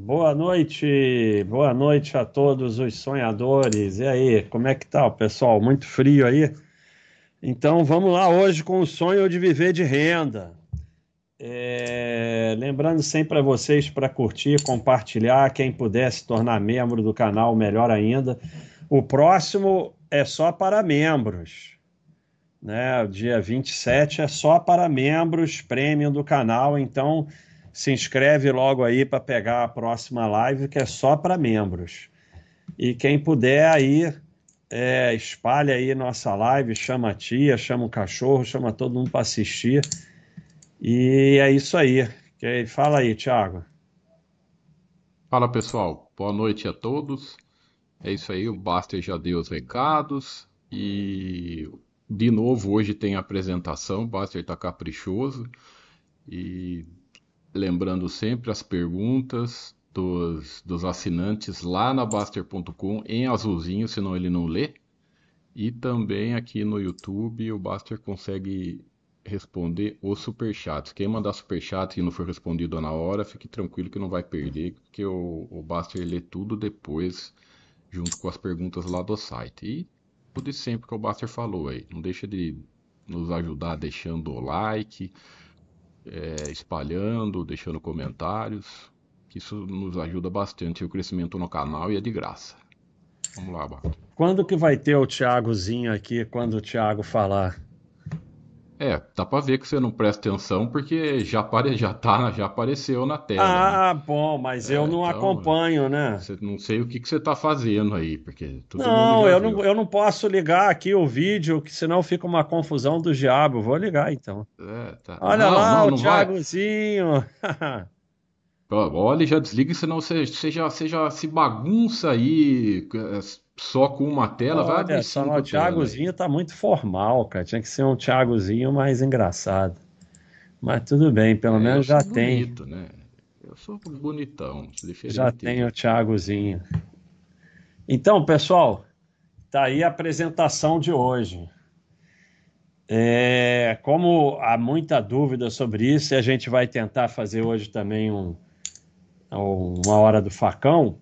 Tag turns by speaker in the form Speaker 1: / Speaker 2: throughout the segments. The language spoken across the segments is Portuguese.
Speaker 1: Boa noite, boa noite a todos os sonhadores. E aí, como é que tá, pessoal? Muito frio aí? Então vamos lá hoje com o sonho de viver de renda. É... Lembrando sempre a vocês para curtir, compartilhar, quem puder se tornar membro do canal, melhor ainda. O próximo é só para membros. Né? O dia 27 é só para membros premium do canal, então se inscreve logo aí para pegar a próxima live, que é só para membros. E quem puder aí, é, espalha aí nossa live, chama a tia, chama o cachorro, chama todo mundo para assistir. E é isso aí. Fala aí, Thiago.
Speaker 2: Fala pessoal, boa noite a todos. É isso aí, o Baster já deu os recados e de novo hoje tem apresentação, o Baster está caprichoso e lembrando sempre as perguntas dos, dos assinantes lá na Baster.com em azulzinho, senão ele não lê. E também aqui no YouTube o Baster consegue responder os superchats. Quem mandar superchat e não for respondido na hora, fique tranquilo que não vai perder, porque o, o Baster lê tudo depois, junto com as perguntas lá do site. E o de sempre que o Baster falou aí. Não deixa de nos ajudar deixando o like, é, espalhando, deixando comentários, que isso nos ajuda bastante o crescimento no canal e é de graça. Vamos lá, Bato.
Speaker 1: Quando que vai ter o Thiagozinho aqui, quando o Thiago falar?
Speaker 2: É, dá pra ver que você não presta atenção porque já, apare... já, tá, já apareceu na tela. Ah,
Speaker 1: né? bom, mas é, eu não então, acompanho, né?
Speaker 2: Você, não sei o que, que você tá fazendo aí, porque
Speaker 1: não, eu não, eu não posso ligar aqui o vídeo, que senão fica uma confusão do diabo. Vou ligar então. É, tá. Olha não, lá não, o Thiagozinho.
Speaker 2: Olha, já desliga, senão você, você, já, você já se bagunça aí é, só com uma tela.
Speaker 1: Olha, vai só o Thiagozinho tá muito formal, cara. Tinha que ser um Thiagozinho mais engraçado. Mas tudo bem, pelo é, menos já tem. Bonito, né?
Speaker 2: Eu sou bonitão.
Speaker 1: Já tem o Thiagozinho. Então, pessoal, tá aí a apresentação de hoje. É, como há muita dúvida sobre isso, e a gente vai tentar fazer hoje também um, uma hora do facão,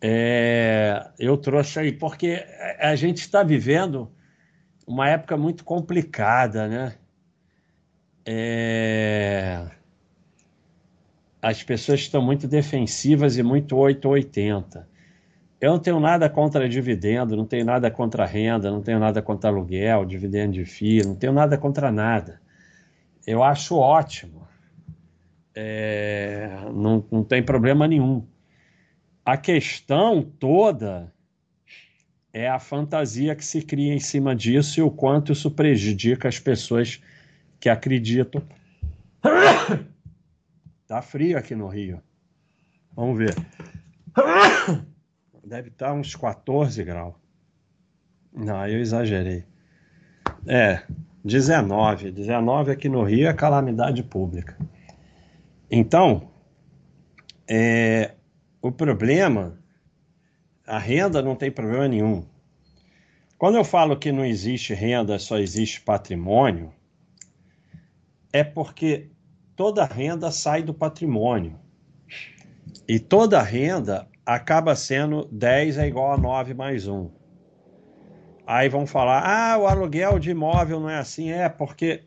Speaker 1: é, eu trouxe aí, porque a gente está vivendo uma época muito complicada, né? É, as pessoas estão muito defensivas e muito 880. Eu não tenho nada contra dividendo, não tenho nada contra renda, não tenho nada contra aluguel, dividendo de FII, não tenho nada contra nada. Eu acho ótimo é, não, não tem problema nenhum. A questão toda é a fantasia que se cria em cima disso e o quanto isso prejudica as pessoas que acreditam. Tá frio aqui no Rio. Vamos ver. Deve estar uns 14 graus. Não, eu exagerei. É, 19. 19 aqui no Rio é calamidade pública. Então, é, o problema, a renda não tem problema nenhum. Quando eu falo que não existe renda, só existe patrimônio, é porque toda renda sai do patrimônio. E toda renda acaba sendo 10 é igual a 9 mais 1. Aí vão falar: ah, o aluguel de imóvel não é assim. É, porque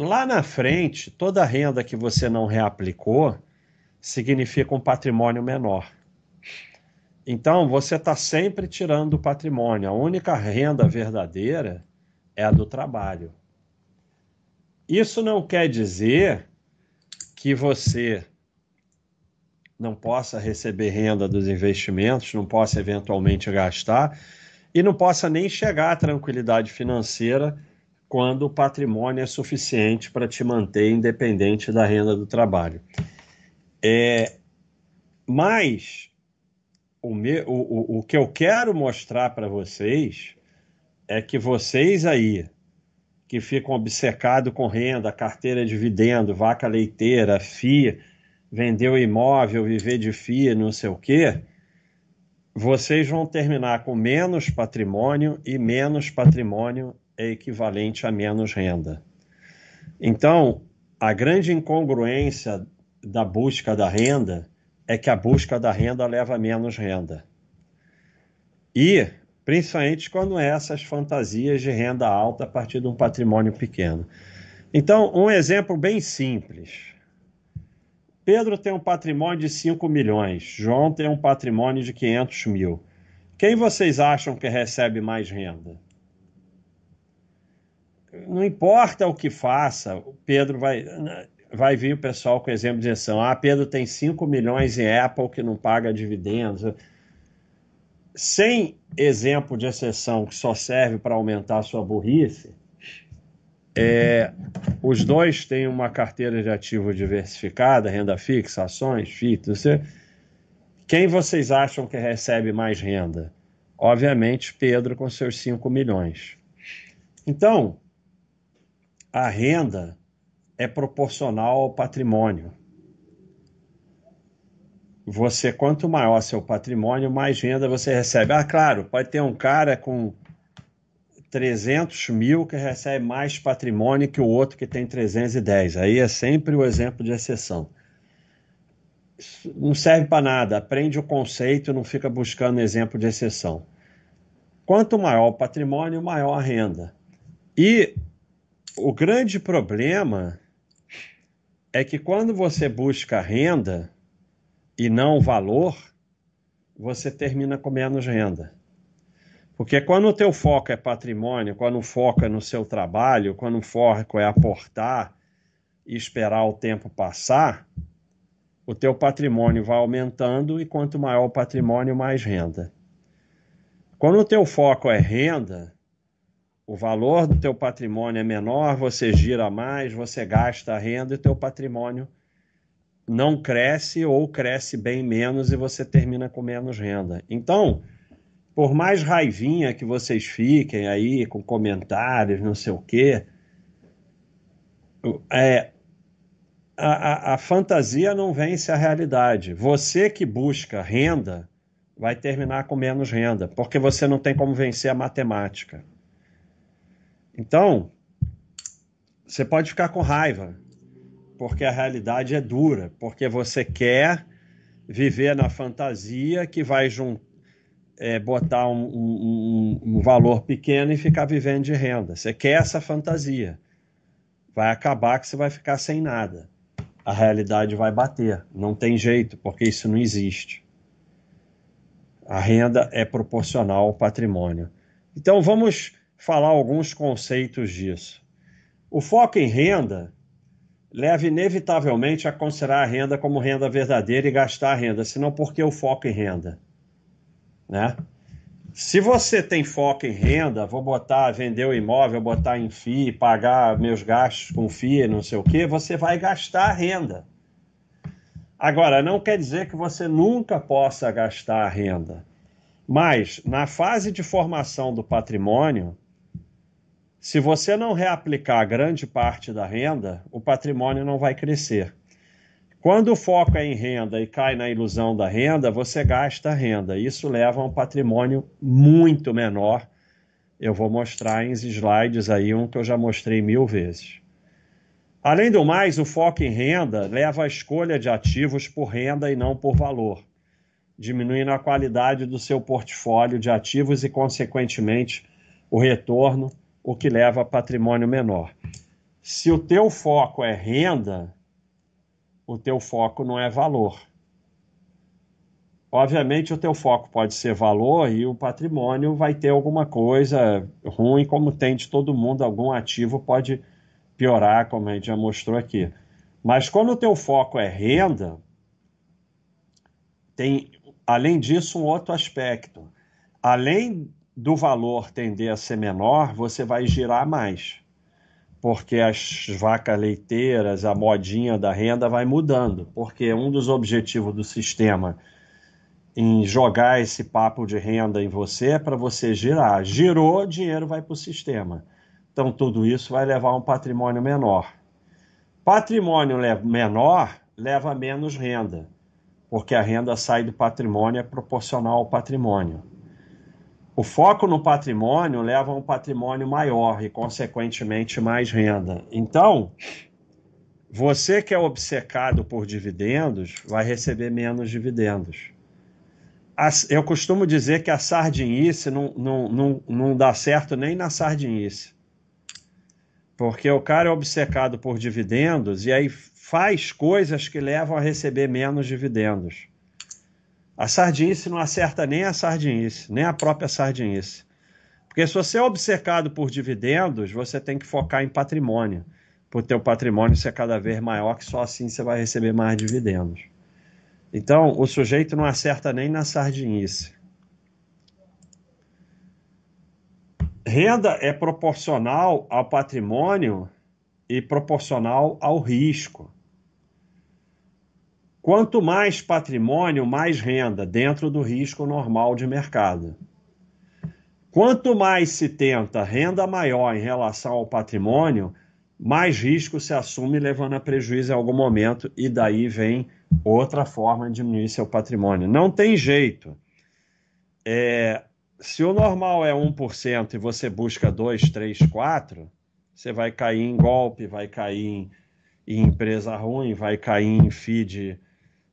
Speaker 1: Lá na frente, toda renda que você não reaplicou significa um patrimônio menor. Então, você está sempre tirando do patrimônio. A única renda verdadeira é a do trabalho. Isso não quer dizer que você não possa receber renda dos investimentos, não possa eventualmente gastar e não possa nem chegar à tranquilidade financeira quando o patrimônio é suficiente para te manter independente da renda do trabalho. É, mas o, me, o, o, o que eu quero mostrar para vocês é que vocês aí que ficam obcecados com renda, carteira de dividendo, vaca leiteira, FIA, vender o imóvel, viver de FIA, não sei o quê, vocês vão terminar com menos patrimônio e menos patrimônio é equivalente a menos renda. Então, a grande incongruência da busca da renda é que a busca da renda leva a menos renda. E, principalmente quando é essas fantasias de renda alta a partir de um patrimônio pequeno. Então, um exemplo bem simples. Pedro tem um patrimônio de 5 milhões, João tem um patrimônio de 500 mil. Quem vocês acham que recebe mais renda? Não importa o que faça, Pedro vai, vai vir o pessoal com exemplo de exceção. Ah, Pedro tem 5 milhões em Apple que não paga dividendos. Sem exemplo de exceção que só serve para aumentar a sua burrice, é, os dois têm uma carteira de ativo diversificada, renda fixa, ações, FIT. Quem vocês acham que recebe mais renda? Obviamente, Pedro com seus 5 milhões. Então, a renda é proporcional ao patrimônio. Você, quanto maior seu patrimônio, mais renda você recebe. Ah, claro, pode ter um cara com 300 mil que recebe mais patrimônio que o outro que tem 310. Aí é sempre o exemplo de exceção. Não serve para nada, aprende o conceito, não fica buscando exemplo de exceção. Quanto maior o patrimônio, maior a renda. E o grande problema é que quando você busca renda e não valor, você termina com menos renda. Porque quando o teu foco é patrimônio, quando o foco é no seu trabalho, quando o foco é aportar e esperar o tempo passar, o teu patrimônio vai aumentando e quanto maior o patrimônio, mais renda. Quando o teu foco é renda, o valor do teu patrimônio é menor, você gira mais, você gasta a renda e teu patrimônio não cresce ou cresce bem menos e você termina com menos renda. Então, por mais raivinha que vocês fiquem aí com comentários, não sei o quê, é, a, a, a fantasia não vence a realidade. Você que busca renda vai terminar com menos renda, porque você não tem como vencer a matemática. Então, você pode ficar com raiva, porque a realidade é dura, porque você quer viver na fantasia que vai juntar é, botar um, um, um, valor pequeno e ficar vivendo de renda. Você quer essa fantasia. Vai acabar que você vai ficar sem nada. A realidade vai bater. Não tem jeito, porque isso não existe. A renda é proporcional ao patrimônio. Então vamos falar alguns conceitos disso. O foco em renda leva inevitavelmente a considerar a renda como renda verdadeira e gastar a renda, senão por que o foco em renda? né? Se você tem foco em renda, vou botar, vender o imóvel, botar em FII, pagar meus gastos com FII, não sei o que, você vai gastar renda. Agora, não quer dizer que você nunca possa gastar renda. Mas, na fase de formação do patrimônio, se você não reaplicar grande parte da renda, o patrimônio não vai crescer. Quando o foco é em renda e cai na ilusão da renda, você gasta renda. Isso leva a um patrimônio muito menor. Eu vou mostrar em slides aí um que eu já mostrei mil vezes. Além do mais, o foco em renda leva à escolha de ativos por renda e não por valor, diminuindo a qualidade do seu portfólio de ativos e, consequentemente, o retorno, o que leva a patrimônio menor. Se o teu foco é renda, o teu foco não é valor. Obviamente, o teu foco pode ser valor e o patrimônio vai ter alguma coisa ruim, como tem de todo mundo, algum ativo pode piorar, como a gente já mostrou aqui. Mas quando o teu foco é renda, tem, além disso, um outro aspecto. Além do valor tender a ser menor, você vai girar mais porque as vacas leiteiras, a modinha da renda vai mudando, porque um dos objetivos do sistema em jogar esse papo de renda em você é para você girar. Girou, dinheiro vai para o sistema. Então tudo isso vai levar a um patrimônio menor. Patrimônio menor leva menos renda, porque a renda sai do patrimônio é proporcional ao patrimônio. O foco no patrimônio leva a um patrimônio maior e, consequentemente, mais renda. Então, Você que é obcecado por dividendos vai receber menos dividendos. Eu costumo dizer que a sardinice não, não, não, não dá certo nem na sardinice. Porque o cara é obcecado por dividendos e aí faz coisas que levam a receber menos dividendos. A sardinice não acerta nem a sardinice, nem a própria sardinice. Porque se você é obcecado por dividendos, você tem que focar em patrimônio, o teu patrimônio ser cada vez maior, que só assim você vai receber mais dividendos. Então, o sujeito não acerta nem na sardinice. Renda é proporcional ao patrimônio e proporcional ao risco. Quanto mais patrimônio, mais renda, dentro do risco normal de mercado. Quanto mais se tenta renda maior em relação ao patrimônio, mais risco se assume, levando a prejuízo em algum momento, e daí vem outra forma de diminuir seu patrimônio. Não tem jeito. É, se o normal é 1% e você busca 2, 3, 4, você vai cair em golpe, vai cair em, em empresa ruim, vai cair em feed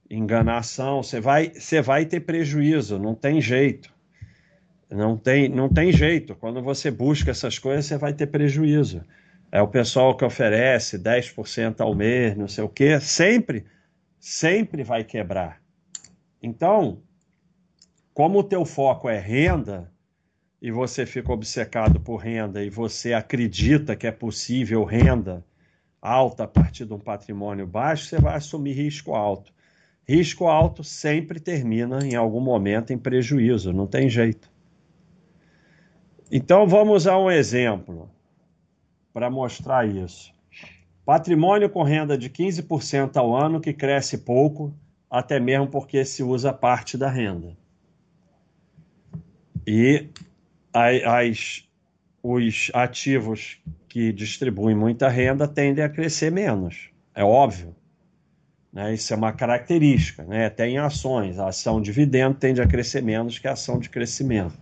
Speaker 1: enganação, você vai, você vai ter prejuízo, não tem jeito. Não tem, não tem jeito. Quando você busca essas coisas, você vai ter prejuízo. É o pessoal que oferece 10% ao mês, não sei o quê, sempre, sempre vai quebrar. Então, como o teu foco é renda, e você fica obcecado por renda e você acredita que é possível renda alta a partir de um patrimônio baixo, você vai assumir risco alto. Risco alto sempre termina em algum momento em prejuízo, não tem jeito. Então vamos a um exemplo para mostrar isso. Patrimônio com renda de 15% ao ano que cresce pouco, até mesmo porque se usa parte da renda. E as, os ativos que distribuem muita renda tendem a crescer menos, é óbvio. Né? Isso é uma característica. Né? Tem ações, a ação dividendo tende a crescer menos que a ação de crescimento.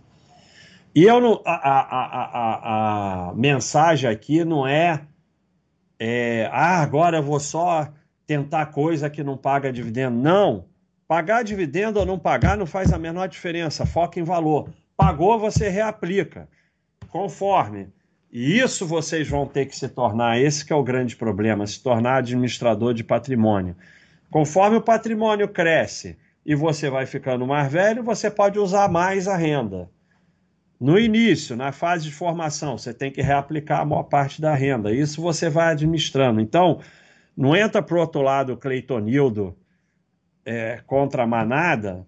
Speaker 1: E eu não, a, a, a, a, mensagem aqui não é, é, ah, agora eu vou só tentar coisa que não paga dividendo. Não. Pagar dividendo ou não pagar não faz a menor diferença. Foca em valor. Pagou, você reaplica. Conforme. E isso vocês vão ter que se tornar, esse que é o grande problema, se tornar administrador de patrimônio. Conforme o patrimônio cresce e você vai ficando mais velho, você pode usar mais a renda. No início, na fase de formação, você tem que reaplicar a maior parte da renda. Isso você vai administrando. Então, não entra para o outro lado o Cleitonildo é, contra a manada,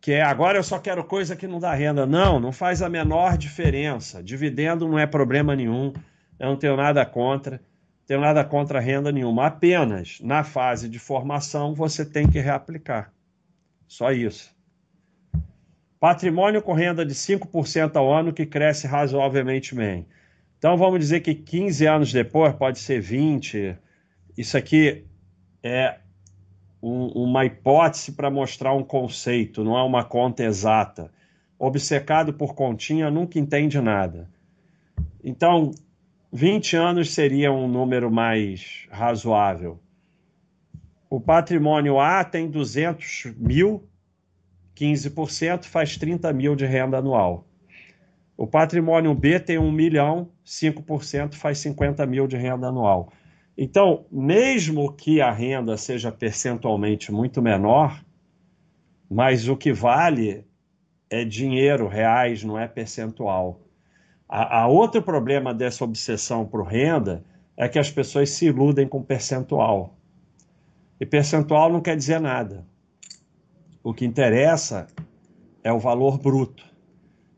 Speaker 1: que é agora eu só quero coisa que não dá renda. Não, não faz a menor diferença. Dividendo não é problema nenhum. Eu não tenho nada contra. Tenho nada contra renda nenhuma. Apenas na fase de formação você tem que reaplicar. Só isso. Patrimônio com renda de 5% ao ano que cresce razoavelmente bem. Então vamos dizer que 15 anos depois pode ser 20. Isso aqui é um, uma hipótese para mostrar um conceito, não é uma conta exata. Obcecado por continha nunca entende nada. Então, 20 anos seria um número mais razoável. O patrimônio A tem 200 mil 15% faz 30 mil de renda anual. O patrimônio B tem 1 milhão, 5% faz 50 mil de renda anual. Então, mesmo que a renda seja percentualmente muito menor, mas o que vale é dinheiro, reais, não é percentual. A, a outro problema dessa obsessão por renda é que as pessoas se iludem com percentual. E percentual não quer dizer nada. O que interessa é o valor bruto.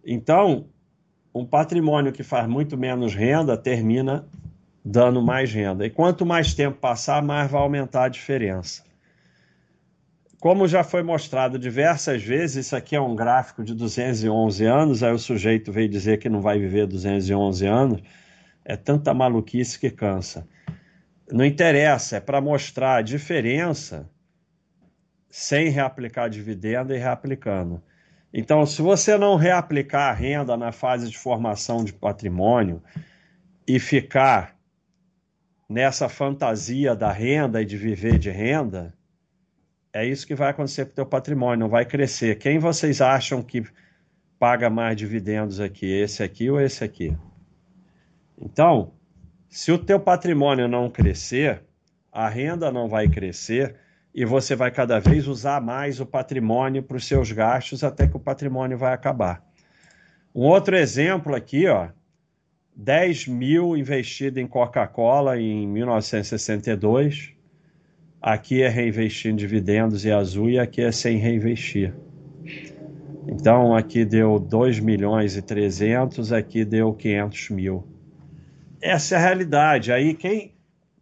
Speaker 1: Então, um patrimônio que faz muito menos renda termina dando mais renda. E quanto mais tempo passar, mais vai aumentar a diferença. Como já foi mostrado diversas vezes, isso aqui é um gráfico de 211 anos, aí o sujeito veio dizer que não vai viver 211 anos. É tanta maluquice que cansa. Não interessa, é para mostrar a diferença sem reaplicar dividendo e reaplicando. Então, se você não reaplicar a renda na fase de formação de patrimônio e ficar nessa fantasia da renda e de viver de renda, é isso que vai acontecer com o teu patrimônio, não vai crescer. Quem vocês acham que paga mais dividendos aqui, esse aqui ou esse aqui? Então, se o teu patrimônio não crescer, a renda não vai crescer e você vai cada vez usar mais o patrimônio para os seus gastos até que o patrimônio vai acabar. Um outro exemplo aqui, ó, 10 mil investido em Coca-Cola em 1962. Aqui é reinvestir em dividendos e azul e aqui é sem reinvestir. Então aqui deu 2 milhões e 300, aqui deu 500 mil. Essa é a realidade. Aí quem,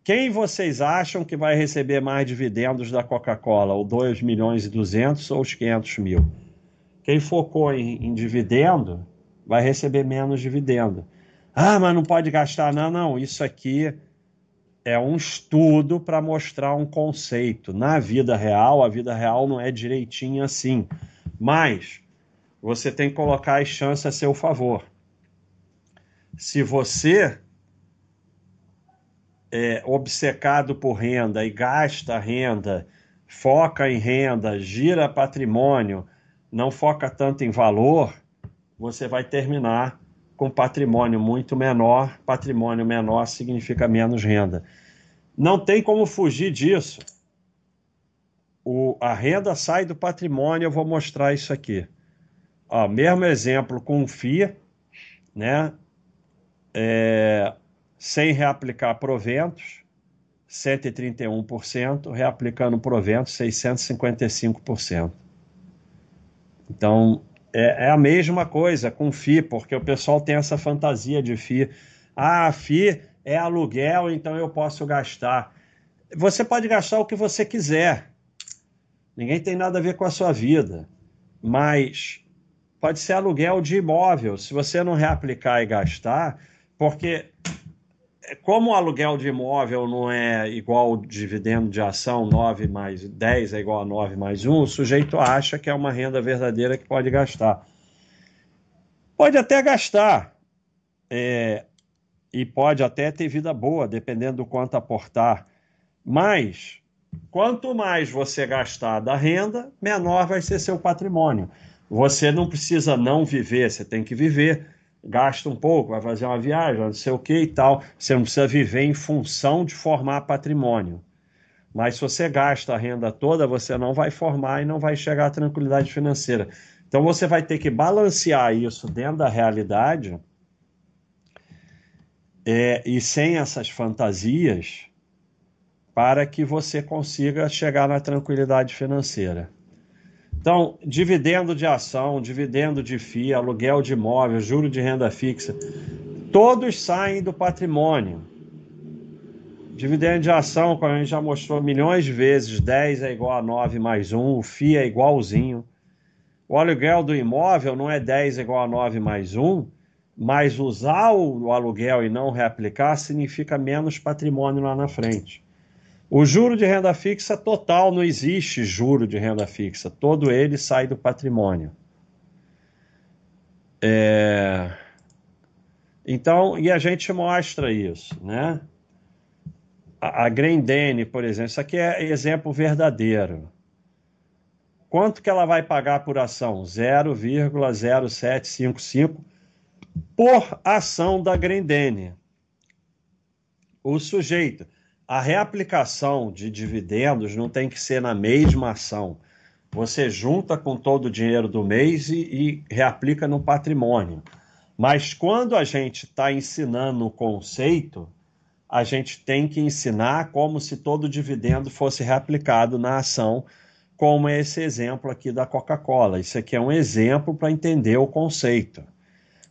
Speaker 1: quem vocês acham que vai receber mais dividendos da Coca-Cola? O 2 milhões e 200 ou os 500 mil? Quem focou em, em dividendo vai receber menos dividendo. Ah, mas não pode gastar. Não, não. Isso aqui é um estudo para mostrar um conceito. Na vida real, a vida real não é direitinho assim. Mas você tem que colocar as chances a seu favor. Se você é obcecado por renda e gasta renda, foca em renda, gira patrimônio, não foca tanto em valor, você vai terminar com patrimônio muito menor. Patrimônio menor significa menos renda. Não tem como fugir disso. O, a renda sai do patrimônio, eu vou mostrar isso aqui. Ó, mesmo exemplo com o FIA, né? É, sem reaplicar proventos, 131%, reaplicando proventos, 655%. Então, é, é, a mesma coisa com FI, porque o pessoal tem essa fantasia de FI. Ah, FI é aluguel, então eu posso gastar. Você pode gastar o que você quiser. Ninguém tem nada a ver com a sua vida. Mas pode ser aluguel de imóvel. Se você não reaplicar e gastar, porque como o aluguel de imóvel não é igual ao dividendo de ação, 9 mais 10 é igual a 9 mais 1, o sujeito acha que é uma renda verdadeira que pode gastar. Pode até gastar, é, e pode até ter vida boa, dependendo do quanto aportar, mas quanto mais você gastar da renda, menor vai ser seu patrimônio. Você não precisa não viver, você tem que viver gasta um pouco, vai fazer uma viagem, não sei o que e tal. Você não precisa viver em função de formar patrimônio. Mas se você gasta a renda toda, você não vai formar e não vai chegar à tranquilidade financeira. Então você vai ter que balancear isso dentro da realidade é, e sem essas fantasias para que você consiga chegar na tranquilidade financeira. Então, dividendo de ação, dividendo de FII, aluguel de imóvel, juro de renda fixa, todos saem do patrimônio. Dividendo de ação, como a gente já mostrou milhões de vezes, 10 é igual a 9 mais 1, o FII é igualzinho. O aluguel do imóvel não é 10 igual a 9 mais 1, mas usar o aluguel e não reaplicar significa menos patrimônio lá na frente. O juro de renda fixa total não existe juro de renda fixa, todo ele sai do patrimônio. É... Então, e a gente mostra isso, né? A, a Grendene, por exemplo, isso aqui é exemplo verdadeiro. Quanto que ela vai pagar por ação? 0,0755 por ação da Grendene. O sujeito a reaplicação de dividendos não tem que ser na mesma ação. Você junta com todo o dinheiro do mês e, e reaplica no patrimônio. Mas quando a gente está ensinando o conceito, a gente tem que ensinar como se todo o dividendo fosse reaplicado na ação, como é esse exemplo aqui da Coca-Cola. Isso aqui é um exemplo para entender o conceito.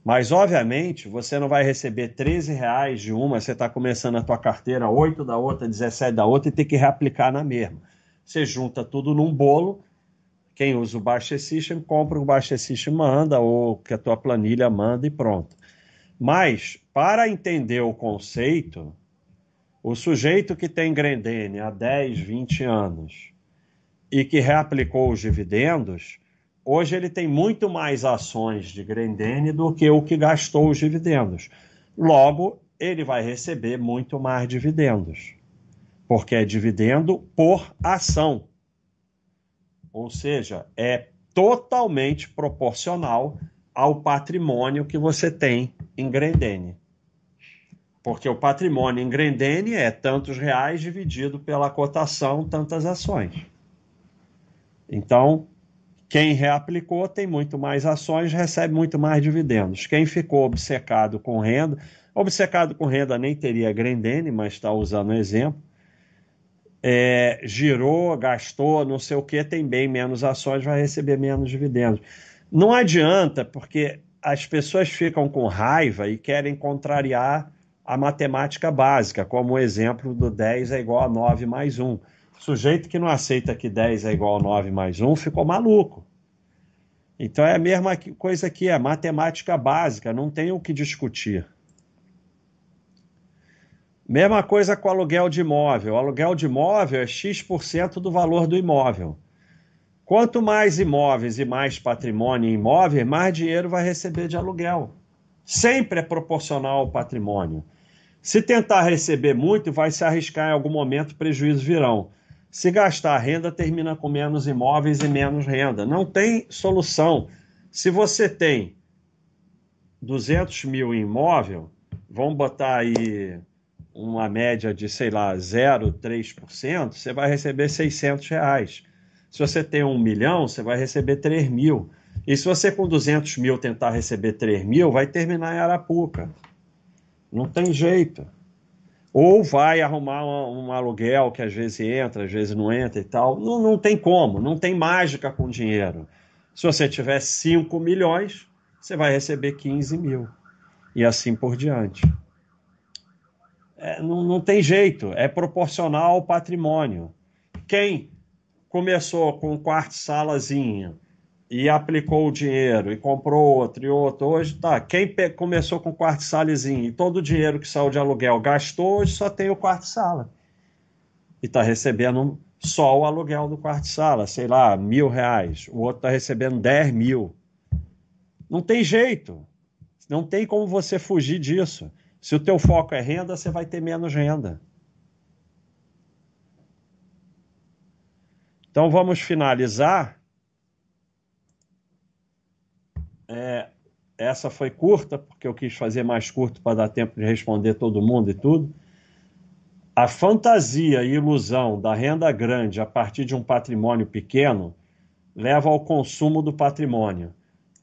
Speaker 1: Mas, obviamente, você não vai receber 13 reais de uma, você está começando a tua carteira, 8 da outra, 17 da outra, e ter que reaplicar na mesma. Você junta tudo num bolo, quem usa o Baixa System, compra o Baixa System, manda, ou que a tua planilha manda e pronto. Mas, para entender o conceito, o sujeito que tem Grendene há 10, 20 anos e que reaplicou os dividendos, Hoje ele tem muito mais ações de Grendene do que o que gastou os dividendos. Logo, ele vai receber muito mais dividendos, porque é dividendo por ação. Ou seja, é totalmente proporcional ao patrimônio que você tem em Grendene. Porque o patrimônio em Grendene é tantos reais dividido pela cotação, tantas ações. Então, quem reaplicou tem muito mais ações, recebe muito mais dividendos. Quem ficou obcecado com renda, obcecado com renda nem teria Grendene, mas está usando o exemplo, é, girou, gastou, não sei o que, tem bem menos ações, vai receber menos dividendos. Não adianta, porque as pessoas ficam com raiva e querem contrariar a matemática básica, como o exemplo do 10 é igual a 9 mais 1. Sujeito que não aceita que 10 é igual a 9 mais 1 ficou maluco. Então é a mesma coisa que é matemática básica, não tem o que discutir. Mesma coisa com aluguel de imóvel. O aluguel de imóvel é X% do valor do imóvel. Quanto mais imóveis e mais patrimônio em imóvel, mais dinheiro vai receber de aluguel. Sempre é proporcional ao patrimônio. Se tentar receber muito, vai se arriscar em algum momento, prejuízos virão. Se gastar renda, termina com menos imóveis e menos renda. Não tem solução. Se você tem 200 mil em imóvel, vamos botar aí uma média de, sei lá, 0,3%, você vai receber 600 reais. Se você tem um milhão, você vai receber 3 mil. E se você com 200 mil tentar receber 3 mil, vai terminar em Arapuca. Não tem jeito. Ou vai arrumar um, um, aluguel que às vezes entra, às vezes não entra e tal. Não, não tem como, não tem mágica com dinheiro. Se você tiver 5 milhões, você vai receber 15 mil. E assim por diante. É, não, não tem jeito, é proporcional ao patrimônio. Quem começou com um quarto salazinha e aplicou o dinheiro e comprou outro e outro. Hoje tá. Quem começou com quarto salezinho e todo o dinheiro que saiu de aluguel gastou, hoje só tem o quarto sala. E está recebendo só o aluguel do quarto sala, sei lá, mil reais. O outro está recebendo dez mil. Não tem jeito. Não tem como você fugir disso. Se o teu foco é renda, você vai ter menos renda. Então vamos finalizar É, essa foi curta, porque eu quis fazer mais curto para dar tempo de responder todo mundo e tudo. A fantasia e ilusão da renda grande a partir de um patrimônio pequeno leva ao consumo do patrimônio,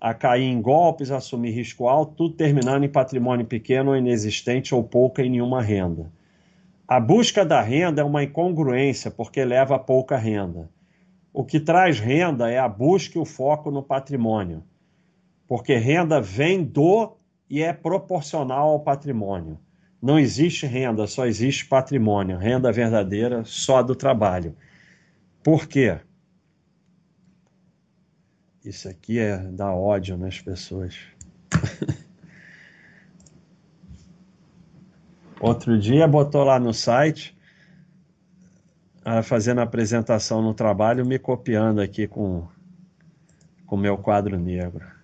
Speaker 1: a cair em golpes, a assumir risco alto, tudo terminando em patrimônio pequeno ou inexistente ou pouca em nenhuma renda. A busca da renda é uma incongruência porque leva a pouca renda. O que traz renda é a busca e o foco no patrimônio porque renda vem do e é proporcional ao patrimônio. Não existe renda, só existe patrimônio. Renda verdadeira só do trabalho. Por quê? Isso aqui é dar ódio nas pessoas. Outro dia botou lá no site, fazendo a apresentação no trabalho, me copiando aqui com o meu quadro negro.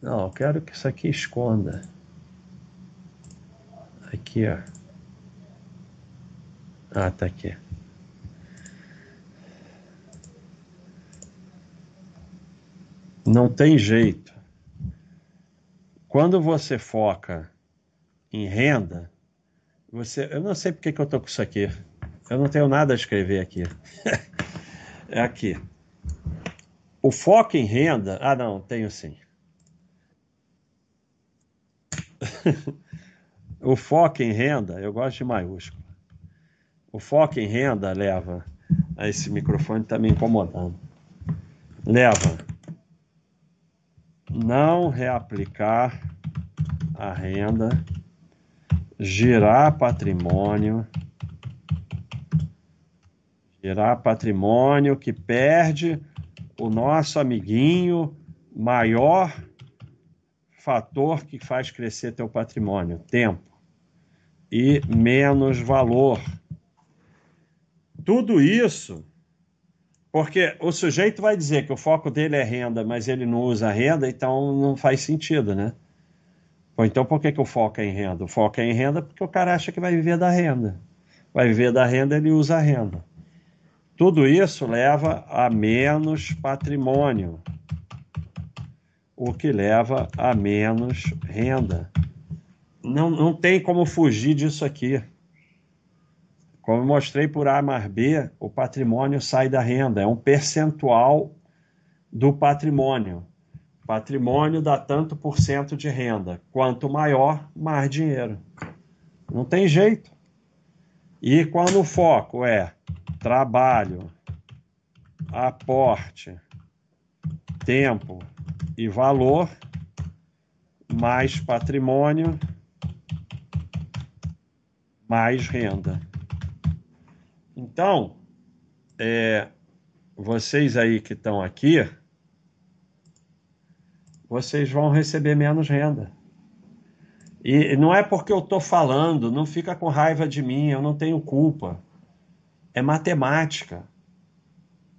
Speaker 1: Não, eu quero que isso aqui esconda. Aqui, ó. Ah, tá aqui. Não tem jeito. Quando você foca em renda, você, eu não sei porque que eu tô com isso aqui. Eu não tenho nada a escrever aqui. é aqui. O foco em renda, ah não, tenho sim. o foco em renda, eu gosto de maiúsculo. O foco em renda leva. esse microfone está me incomodando. Leva. Não reaplicar a renda, girar patrimônio, girar patrimônio que perde o nosso amiguinho maior fator que faz crescer teu patrimônio? Tempo. E menos valor. Tudo isso porque o sujeito vai dizer que o foco dele é renda, mas ele não usa renda, então não faz sentido, né? Ou então por que, que o foco é em renda? O foco é em renda porque o cara acha que vai viver da renda. Vai viver da renda, ele usa a renda. Tudo isso leva a menos patrimônio, o que leva a menos renda. Não, não tem como fugir disso aqui. Como eu mostrei por A mais B, o patrimônio sai da renda, é um percentual do patrimônio. Patrimônio dá tanto por cento de renda. Quanto maior, mais dinheiro. Não tem jeito. E quando o foco é trabalho, aporte, tempo e valor, mais patrimônio, mais renda. Então, é, vocês aí que estão aqui, vocês vão receber menos renda. E não é porque eu estou falando, não fica com raiva de mim, eu não tenho culpa é matemática.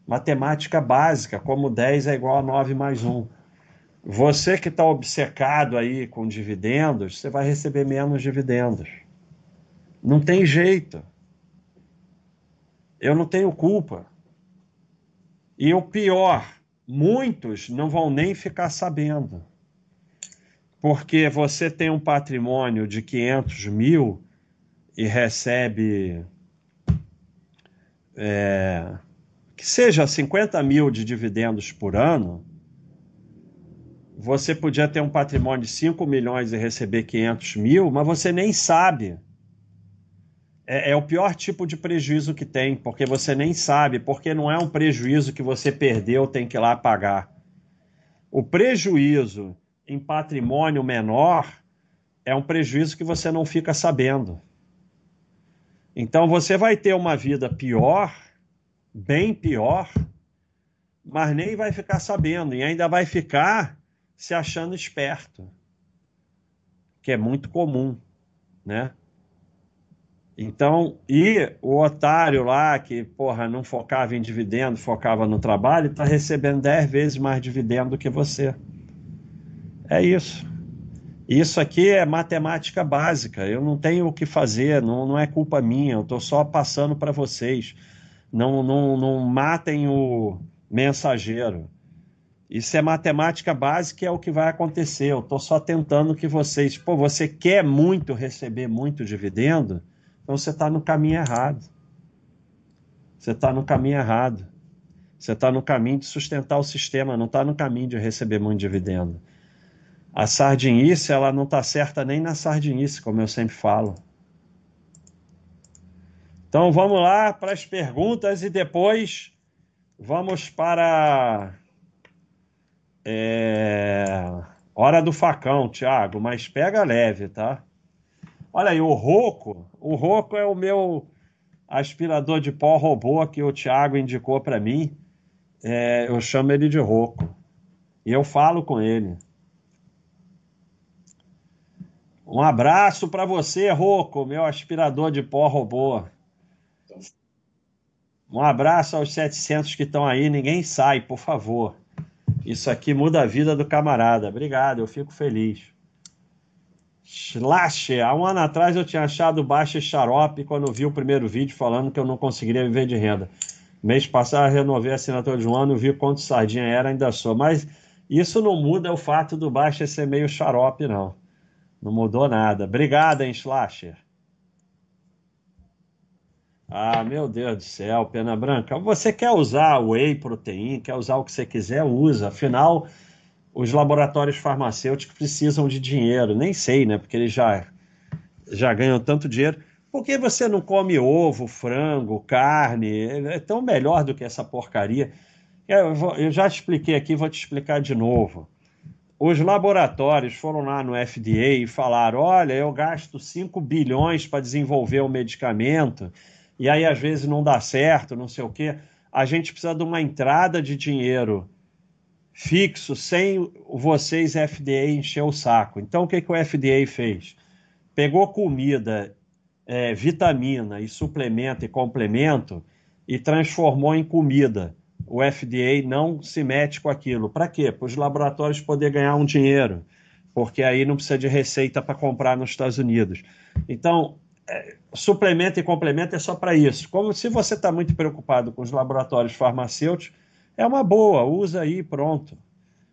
Speaker 1: Matemática básica, como 10 é igual a 9 mais 1. Você que está obcecado aí com dividendos, você vai receber menos dividendos. Não tem jeito. Eu não tenho culpa. E o pior, muitos não vão nem ficar sabendo. Porque você tem um patrimônio de 500 mil e recebe é, que seja 50 mil de dividendos por ano, você podia ter um patrimônio de 5 milhões e receber 500 mil, mas você nem sabe. É, é, o pior tipo de prejuízo que tem, porque você nem sabe, porque não é um prejuízo que você perdeu, tem que ir lá pagar. O prejuízo em patrimônio menor é um prejuízo que você não fica sabendo. Então você vai ter uma vida pior, bem pior, mas nem vai ficar sabendo e ainda vai ficar se achando esperto, que é muito comum, né? Então, e o otário lá que, porra, não focava em dividendo, focava no trabalho, está recebendo 10 vezes mais dividendo do que você. É isso. Isso aqui é matemática básica. Eu não tenho o que fazer, não, não é culpa minha. Eu estou só passando para vocês. Não, não, não matem o mensageiro. Isso é matemática básica é o que vai acontecer. Eu estou só tentando que vocês. Pô, você quer muito receber muito dividendo? Então você está no caminho errado. Você está no caminho errado. Você está no caminho de sustentar o sistema, não está no caminho de receber muito dividendo. A sardinice, ela não está certa nem na sardinice, como eu sempre falo. Então vamos lá para as perguntas e depois vamos para é, hora do facão, Thiago, mas pega leve, tá? Olha aí, o Roco, o Roco é o meu aspirador de pó robô que o Thiago indicou para mim. É, eu chamo ele de Roco. E eu falo com ele. Um abraço para você, Roco, meu aspirador de pó robô. Um abraço aos 700 que estão aí. Ninguém sai, por favor. Isso aqui muda a vida do camarada. Obrigado, eu fico feliz. Slash, há um ano atrás eu tinha achado baixo xarope quando vi o primeiro vídeo falando que eu não conseguiria viver de renda. Mês passado renovei a assinatura de um ano, vi quanto sardinha era, ainda sou. Mas isso não muda o fato do baixo ser meio xarope, não. Não mudou nada. Obrigado, hein, Slasher. Ah, meu Deus do céu, pena branca. Você quer usar whey protein, quer usar o que você quiser, usa. Afinal, os laboratórios farmacêuticos precisam de dinheiro. Nem sei, né? Porque eles já, já ganham tanto dinheiro. Por que você não come ovo, frango, carne? É tão melhor do que essa porcaria. Eu, eu já expliquei aqui, vou te explicar de novo os laboratórios foram lá no FDA e falaram: olha, eu gasto 5 bilhões para desenvolver o medicamento, e aí às vezes não dá certo, não sei o quê. A gente precisa de uma entrada de dinheiro fixo sem vocês, FDA, encher o saco. Então o que, que o FDA fez? Pegou comida, é, vitamina e suplemento e complemento e transformou em comida o FDA não se mete com aquilo. Para quê? Para os laboratórios poder ganhar um dinheiro, porque aí não precisa de receita para comprar nos Estados Unidos. Então, suplemento e complemento é só para isso. Como se você está muito preocupado com os laboratórios farmacêuticos, é uma boa, usa aí, pronto.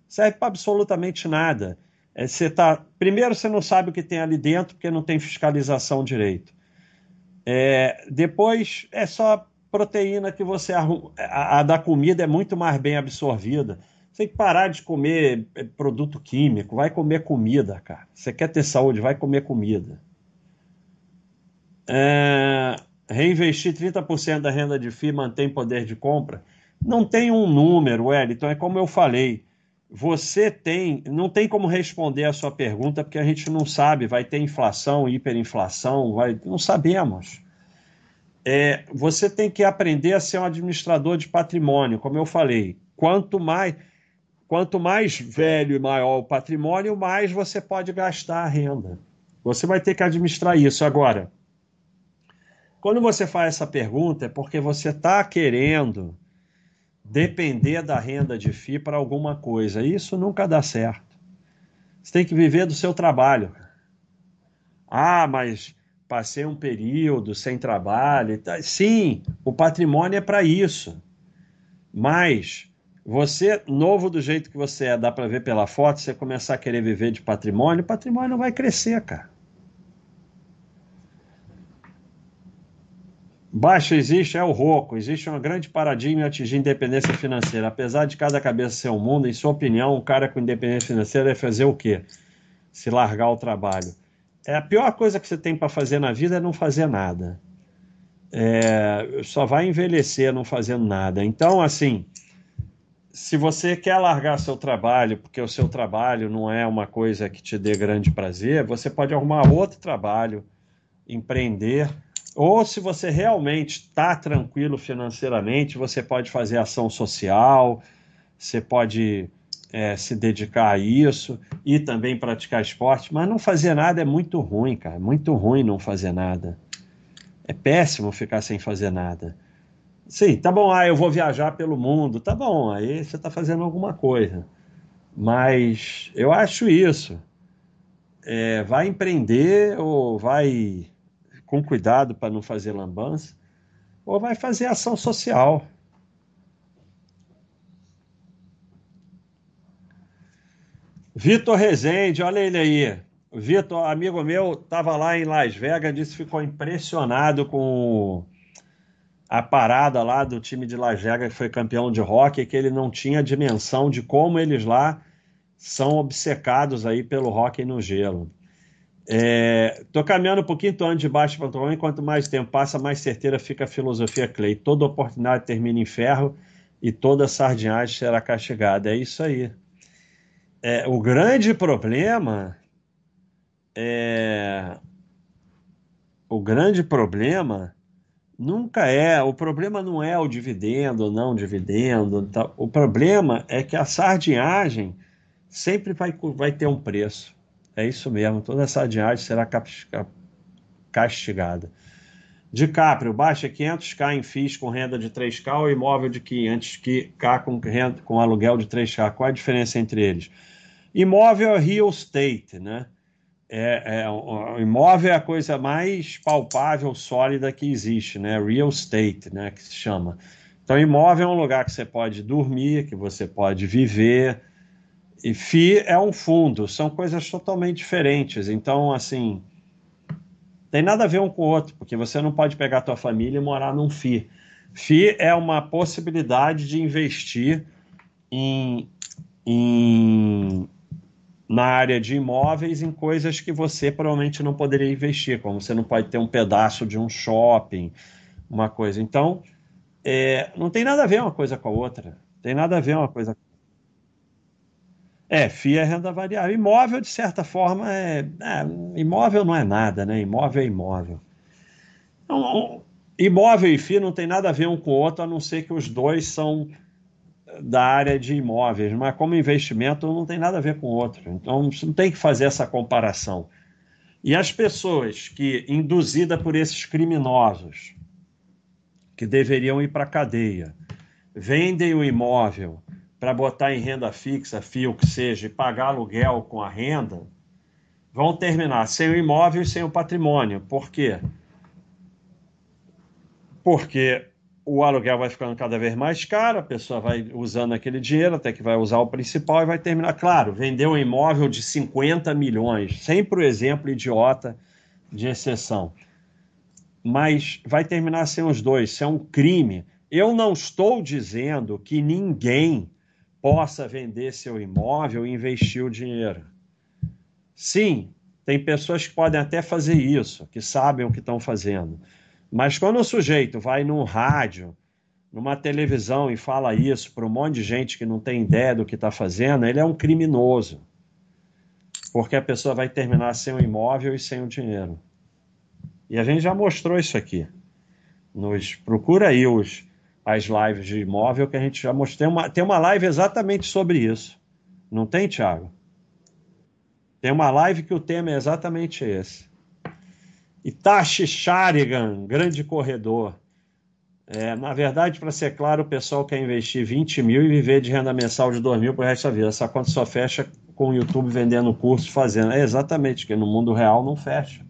Speaker 1: Serve para absolutamente nada. É, você tá, primeiro, você não sabe o que tem ali dentro, porque não tem fiscalização direito. É, depois, é só proteína que você arruma. A, a da comida é muito mais bem absorvida. Você tem que parar de comer é, produto químico, vai comer comida, cara. Você quer ter saúde, vai comer comida. É, reinvestir 30% da renda de FII mantém poder de compra? Não tem um número, Wellington, é como eu falei. Você tem, não tem como responder a sua pergunta porque a gente não sabe, vai ter inflação, hiperinflação, vai, não sabemos. É, você tem que aprender a ser um administrador de patrimônio, como eu falei. Quanto mais Quanto mais velho e maior o patrimônio, mais você pode gastar a renda. Você vai ter que administrar isso. Agora, quando você faz essa pergunta, é porque você está querendo depender da renda de FI para alguma coisa. Isso nunca dá certo. Você tem que viver do seu trabalho. Ah, mas passei um período sem trabalho. Sim, o patrimônio é para isso. Mas você, novo do jeito que você é, dá para ver pela foto, você começar a querer viver de patrimônio, o patrimônio não vai crescer, cara. Baixo existe, é o roco. Existe uma grande paradigma em atingir independência financeira. Apesar de cada cabeça ser um mundo, em sua opinião, um cara com independência financeira deve fazer o quê? Se largar o trabalho. É a pior coisa que você tem para fazer na vida é não fazer nada. É, só vai envelhecer não fazendo nada. Então, assim, se você quer largar seu trabalho, porque o seu trabalho não é uma coisa que te dê grande prazer, você pode arrumar outro trabalho, empreender, ou se você realmente está tranquilo financeiramente, você pode fazer ação social, você pode é, se dedicar a isso e também praticar esporte, mas não fazer nada é muito ruim, cara, muito ruim não fazer nada. É péssimo ficar sem fazer nada. Sim, tá bom, ah, eu vou viajar pelo mundo, tá bom, aí você está fazendo alguma coisa. Mas eu acho isso. É, vai empreender ou vai com cuidado para não fazer lambança, ou vai fazer ação social. Vitor Rezende, olha ele aí. Vitor, amigo meu, estava lá em Las Vegas, disse que ficou impressionado com a parada lá do time de Las Vegas que foi campeão de rock, que ele não tinha dimensão de como eles lá são obcecados aí pelo rock no gelo. É, tô caminhando um pouquinho, tô andando de baixo para o quanto mais tempo passa, mais certeira fica a filosofia Clay. Toda oportunidade termina em ferro e toda sardinhagem será castigada. É isso aí. É, o grande problema é o grande problema Nunca é. O problema não é o dividendo não dividendo. Tá? O problema é que a sardinhagem sempre vai, vai ter um preço. É isso mesmo. Toda sardinhagem será castigada. DiCaprio, baixa 500k em FIIs com renda de 3k ou imóvel de 500k com, renda, com aluguel de 3k. Qual a diferença entre eles? Imóvel é real estate, né? é, é, imóvel é a coisa mais palpável, sólida que existe, né? Real estate, né? Que se chama. Então, imóvel é um lugar que você pode dormir, que você pode viver. E FI é um fundo, são coisas totalmente diferentes. Então, assim, tem nada a ver um com o outro, porque você não pode pegar a tua família e morar num FI. FI é uma possibilidade de investir em, em na área de imóveis em coisas que você provavelmente não poderia investir, como você não pode ter um pedaço de um shopping, uma coisa. Então, é, não tem nada a ver uma coisa com a outra. Tem nada a ver uma coisa. É, FIA é renda variável. Imóvel, de certa forma, é, é imóvel não é nada, né? Imóvel é imóvel. Então, imóvel e FIA não tem nada a ver um com o outro, a não ser que os dois são da área de imóveis, mas como investimento não tem nada a ver com o outro. Então não tem que fazer essa comparação. E as pessoas que, induzidas por esses criminosos, que deveriam ir para a cadeia, vendem o imóvel para botar em renda fixa, fio que seja, e pagar aluguel com a renda, vão terminar sem o imóvel e sem o patrimônio. Por quê? Porque o aluguel vai ficando cada vez mais caro, a pessoa vai usando aquele dinheiro até que vai usar o principal e vai terminar. Claro, vender um imóvel de 50 milhões, sempre o exemplo idiota de exceção. Mas vai terminar sem os dois, isso é um crime. Eu não estou dizendo que ninguém possa vender seu imóvel e investir o dinheiro. Sim, tem pessoas que podem até fazer isso, que sabem o que estão fazendo. Mas quando o sujeito vai num rádio, numa televisão e fala isso para um monte de gente que não tem ideia do que está fazendo, ele é um criminoso. Porque a pessoa vai terminar sem o imóvel e sem o dinheiro. E a gente já mostrou isso aqui. Nos, procura aí os, as lives de imóvel que a gente já mostrou. Tem uma, tem uma live exatamente sobre isso. Não tem, Thiago? Tem uma live que o tema é exatamente esse. Itachi Sharigan, grande corredor. É, na verdade, para ser claro, o pessoal quer investir 20 mil e viver de renda mensal de 2 mil para o resto da vida. Essa conta só fecha com o YouTube vendendo curso, fazendo. É exatamente, que no mundo real não fecha.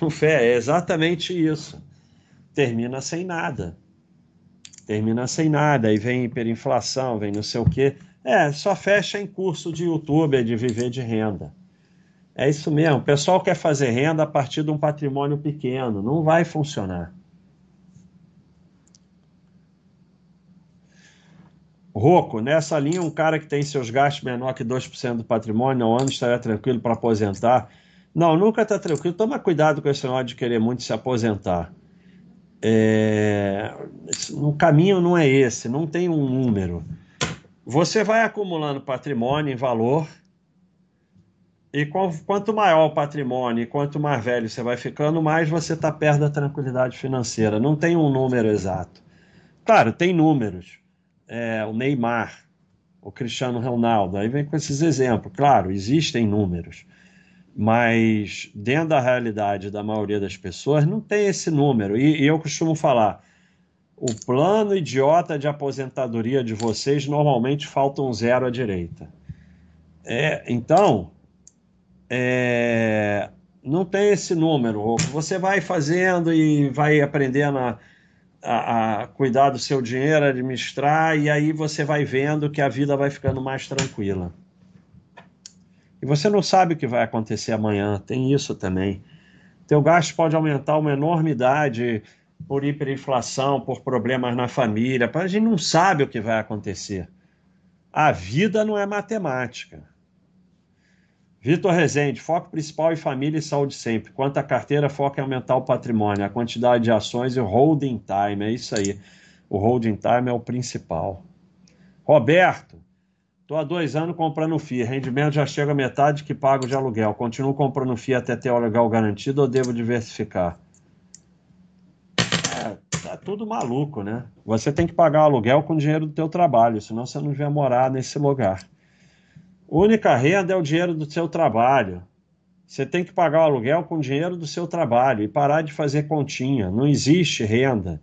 Speaker 1: Não fecha, é exatamente isso. Termina sem nada. Termina sem nada. Aí vem hiperinflação, vem não sei o quê. É, só fecha em curso de YouTube, de viver de renda. É isso mesmo. O pessoal quer fazer renda a partir de um patrimônio pequeno. Não vai funcionar. Roco, nessa linha, um cara que tem seus gastos menor que 2% do patrimônio ao ano estaria tranquilo para aposentar? Não, nunca está tranquilo. Toma cuidado com esse negócio de querer muito se aposentar. É... O caminho não é esse, não tem um número. Você vai acumulando patrimônio em valor e quanto maior o patrimônio quanto mais velho você vai ficando, mais você está perto da tranquilidade financeira. Não tem um número exato. Claro, tem números. É, o Neymar, o Cristiano Ronaldo, aí vem com esses exemplos. Claro, existem números. Mas dentro da realidade da maioria das pessoas, não tem esse número. E, e eu costumo falar: o plano idiota de aposentadoria de vocês normalmente falta um zero à direita. É, então, é, não tem esse número. Você vai fazendo e vai aprendendo a, a, a, cuidar do seu dinheiro, administrar, e aí você vai vendo que a vida vai ficando mais tranquila. E você não sabe o que vai acontecer amanhã, tem isso também. Teu gasto pode aumentar uma enormidade por hiperinflação, por problemas na família, a gente não sabe o que vai acontecer. A vida não é matemática. Vitor Rezende, foco principal em família e saúde sempre. Quanto à carteira, foco em aumentar o patrimônio, a quantidade de ações e o holding time. É isso aí. O holding time é o principal. Roberto, estou há dois anos comprando FII. Rendimento já chega a metade que pago de aluguel. Continuo comprando FII até ter o aluguel garantido ou devo diversificar? É, tá tudo maluco, né? Você tem que pagar o aluguel com o dinheiro do teu trabalho, senão você não vai morar nesse lugar. Única renda é o dinheiro do seu trabalho. Você tem que pagar o aluguel com o dinheiro do seu trabalho e parar de fazer continha. Não existe renda.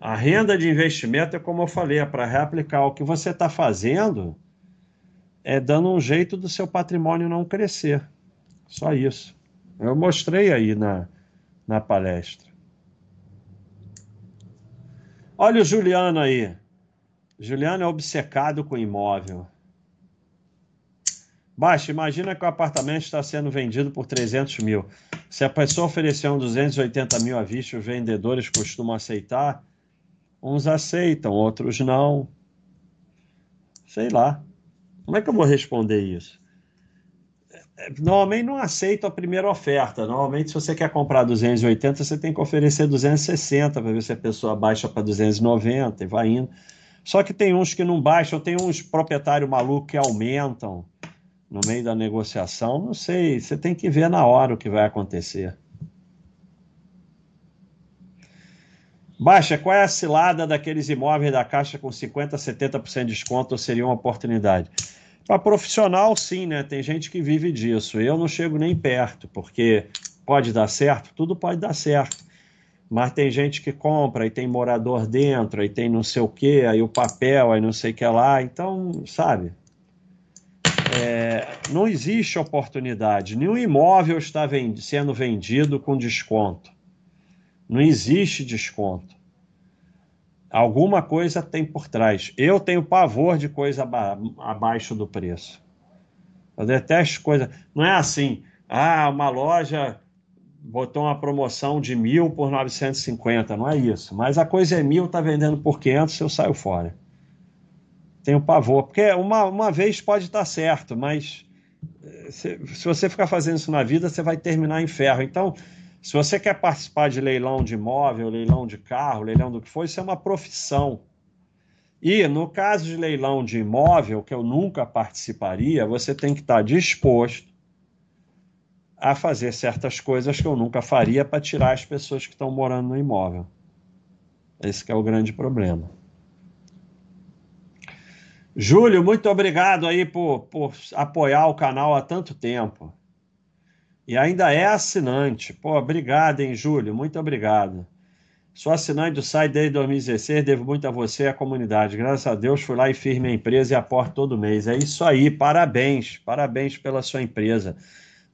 Speaker 1: A renda de investimento é como eu falei, é para reaplicar. O que você está fazendo é dando um jeito do seu patrimônio não crescer. Só isso. Eu mostrei aí na, na palestra. Olha o Juliano aí. Juliano é obcecado com imóvel. Baixa, imagina que o apartamento está sendo vendido por 300 mil. Se a pessoa oferecer um 280 mil à vista, os vendedores costumam aceitar. Uns aceitam, outros não. Sei lá. Como é que eu vou responder isso? É, normalmente não aceito a primeira oferta. Normalmente, se você quer comprar 280, você tem que oferecer 260 para ver se a pessoa baixa para 290 e vai indo. Só que tem uns que não baixam, tem uns proprietários malucos que aumentam no meio da negociação, não sei, você tem que ver na hora o que vai acontecer. Baixa, qual é a cilada daqueles imóveis da Caixa com 50%, 70% de desconto seria uma oportunidade? Para profissional, sim, né? Tem gente que vive disso. Eu não chego nem perto, porque pode dar certo? Tudo pode dar certo. Mas tem gente que compra e tem morador dentro, aí tem não sei o que, aí o papel, aí não sei o que lá. Então, sabe? é, não existe oportunidade. Nenhum imóvel está vend sendo vendido com desconto. Não existe desconto. Alguma coisa tem por trás. Eu tenho pavor de coisa aba abaixo do preço. Eu detesto coisa. Não é assim, ah, uma loja botou uma promoção de mil por 950. Não é isso. Mas a coisa é mil, está vendendo por 500, eu saio fora. Tenho pavor. Porque uma, uma vez pode estar certo, mas eh, se, se você ficar fazendo isso na vida, você vai terminar em ferro. Então, se você quer participar de leilão de imóvel, leilão de carro, leilão do que for, isso é uma profissão. E no caso de leilão de imóvel, que eu nunca participaria, você tem que estar disposto a fazer certas coisas que eu nunca faria para tirar as pessoas que estão morando no imóvel. Esse é o grande problema. Júlio, muito obrigado aí por, por apoiar o canal há tanto tempo. E ainda é assinante. Pô, obrigado, hein, Júlio? Muito obrigado. Sou assinante do site desde 2016, devo muito a você e à comunidade. Graças a Deus fui lá e fiz minha empresa e aporto todo mês. É isso aí, parabéns, parabéns pela sua empresa.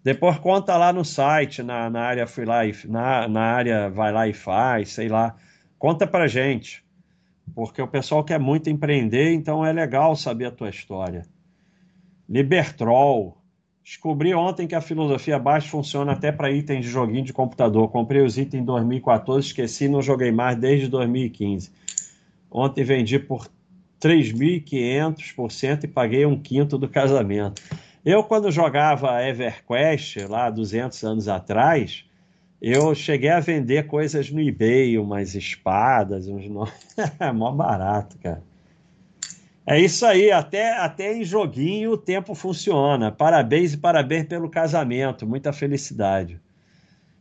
Speaker 1: Depois conta lá no site, na, na área fui lá e na, na área vai lá e faz, sei lá. Conta pra gente. Porque o pessoal quer muito empreender, então é legal saber a tua história. Libertrol, Descobri ontem que a filosofia baixa funciona até para itens de joguinho de computador. Comprei os itens em 2014, esqueci e não joguei mais desde 2015. Ontem vendi por 3.500% e paguei um quinto do casamento. Eu, quando jogava EverQuest, lá 200 anos atrás, eu cheguei a vender coisas no eBay, umas espadas, uns... é mó barato, cara. É isso aí, até, até em joguinho o tempo funciona. Parabéns e parabéns pelo casamento, muita felicidade.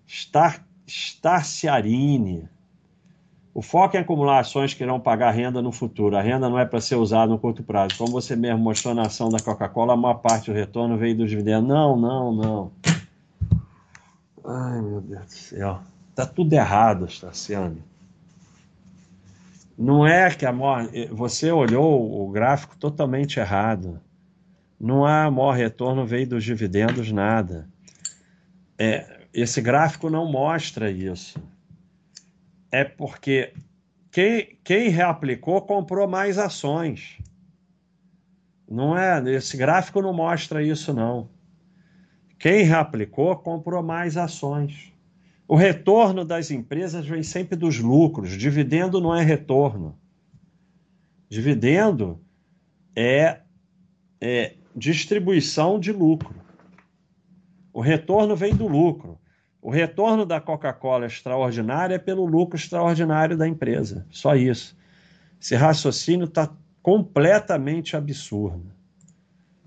Speaker 1: Star, Starciarine. O foco é acumular ações que irão pagar renda no futuro. A renda não é para ser usada no curto prazo. Como você mesmo mostrou na ação da Coca-Cola, a maior parte do retorno veio dos dividendos. Não, não, não. Ai, meu Deus do céu. Tá tudo errado, Starciane. Não é que a maior, você olhou o gráfico totalmente errado. Não há maior retorno veio dos dividendos nada. É, esse gráfico não mostra isso. É porque quem, quem reaplicou comprou mais ações. Não é, esse gráfico não mostra isso não. Quem reaplicou comprou mais ações. O retorno das empresas vem sempre dos lucros. Dividendo não é retorno. Dividendo é, é distribuição de lucro. O retorno vem do lucro. O retorno da Coca-Cola extraordinário é pelo lucro extraordinário da empresa. Só isso. Esse raciocínio está completamente absurdo.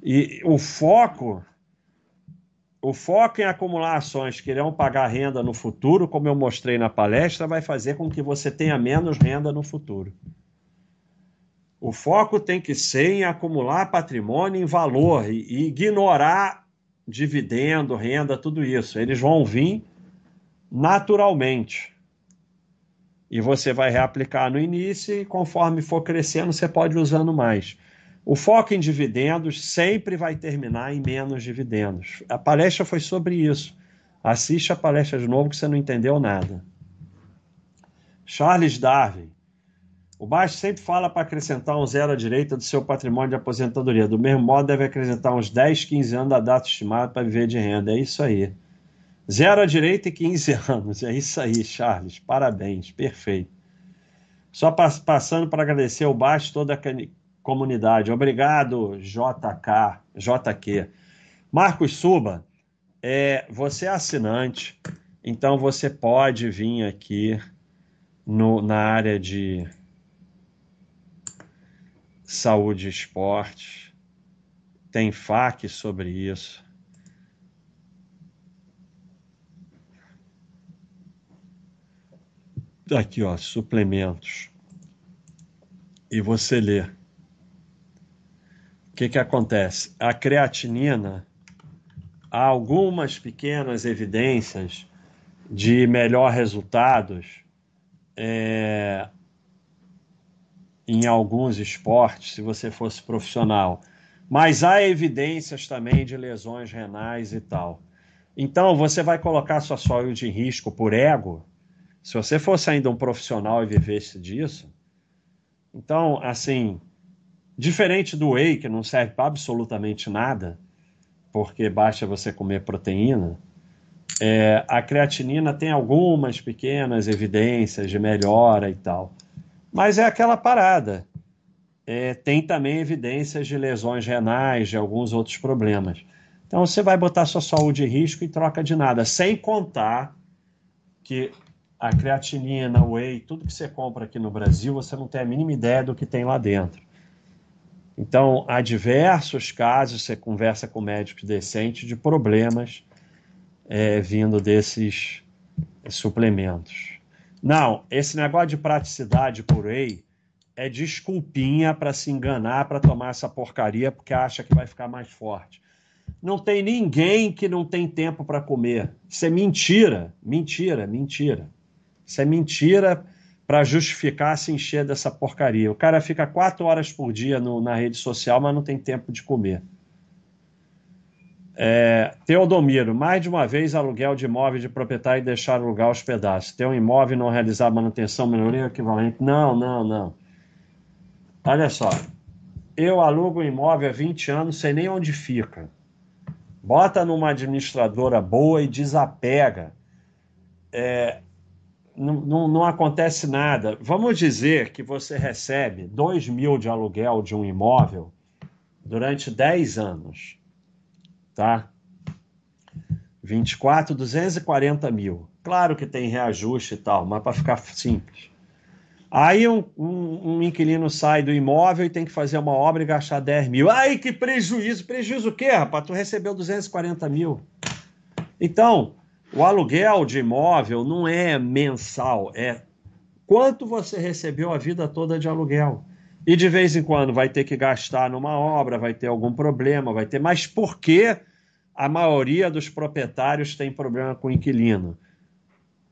Speaker 1: E o foco o foco em acumular ações que irão pagar renda no futuro, como eu mostrei na palestra, vai fazer com que você tenha menos renda no futuro. O foco tem que ser em acumular patrimônio em valor e, ignorar dividendo, renda, tudo isso. Eles vão vir naturalmente. E você vai reaplicar no início e conforme for crescendo, você pode ir usando mais. O foco em dividendos sempre vai terminar em menos dividendos. A palestra foi sobre isso. Assiste a palestra de novo que você não entendeu nada. Charles Darwin. O Baixo sempre fala para acrescentar um zero à direita do seu patrimônio de aposentadoria. Do mesmo modo, deve acrescentar uns 10, 15 anos da data estimada para viver de renda. É isso aí. Zero à direita e 15 anos. É isso aí, Charles. Parabéns. Perfeito. Só passando para agradecer ao Baixo toda a comunidade. Obrigado, JK, JQ. Marcos Suba, é, você é assinante, então você pode vir aqui no, na área de saúde e esporte. Tem FAQ sobre isso. Aqui, ó, suplementos. E você lê o que, que acontece? A creatinina, há algumas pequenas evidências de melhor resultados é, em alguns esportes, se você fosse profissional. Mas há evidências também de lesões renais e tal. Então, você vai colocar sua saúde em risco por ego? Se você fosse ainda um profissional e vivesse disso? Então, assim, diferente do whey, que não serve para absolutamente nada, porque basta você comer proteína, é, a creatinina tem algumas pequenas evidências de melhora e tal. Mas é aquela parada é, tem também evidências de lesões renais, de alguns outros problemas. Então você vai botar sua saúde em risco e troca de nada, sem contar que a creatinina, o whey, tudo que você compra aqui no Brasil, você não tem a mínima ideia do que tem lá dentro. Então, há diversos casos, você conversa com médicos decentes, de problemas é, vindo desses suplementos. Não, esse negócio de praticidade por whey é desculpinha para se enganar, para tomar essa porcaria, porque acha que vai ficar mais forte. Não tem ninguém que não tem tempo para comer. Isso é mentira, mentira, mentira. Isso é mentira para justificar se encher dessa porcaria. O cara fica quatro horas por dia no, na rede social, mas não tem tempo de comer. É, Teodomiro, mais de uma vez aluguel de imóvel de proprietário e deixar alugar os pedaços. Ter um imóvel não realizar manutenção, melhoria equivalente. Não, não, não. Olha só, eu alugo um imóvel há 20 anos, sei nem onde fica. Bota numa administradora boa e desapega. É, não, não, não, acontece nada. Vamos dizer que você recebe 2 mil de aluguel de um imóvel durante 10 anos. Tá? 24, 240 mil. Claro que tem reajuste e tal, mas para ficar simples. Aí um, um, um, inquilino sai do imóvel e tem que fazer uma obra e gastar 10 mil. Ai, que prejuízo! Prejuízo o quê, rapaz? Tu recebeu 240 mil. Então, o aluguel de imóvel não é mensal, é quanto você recebeu a vida toda de aluguel. E de vez em quando vai ter que gastar numa obra, vai ter algum problema, vai ter. Mas por que a maioria dos proprietários tem problema com o inquilino?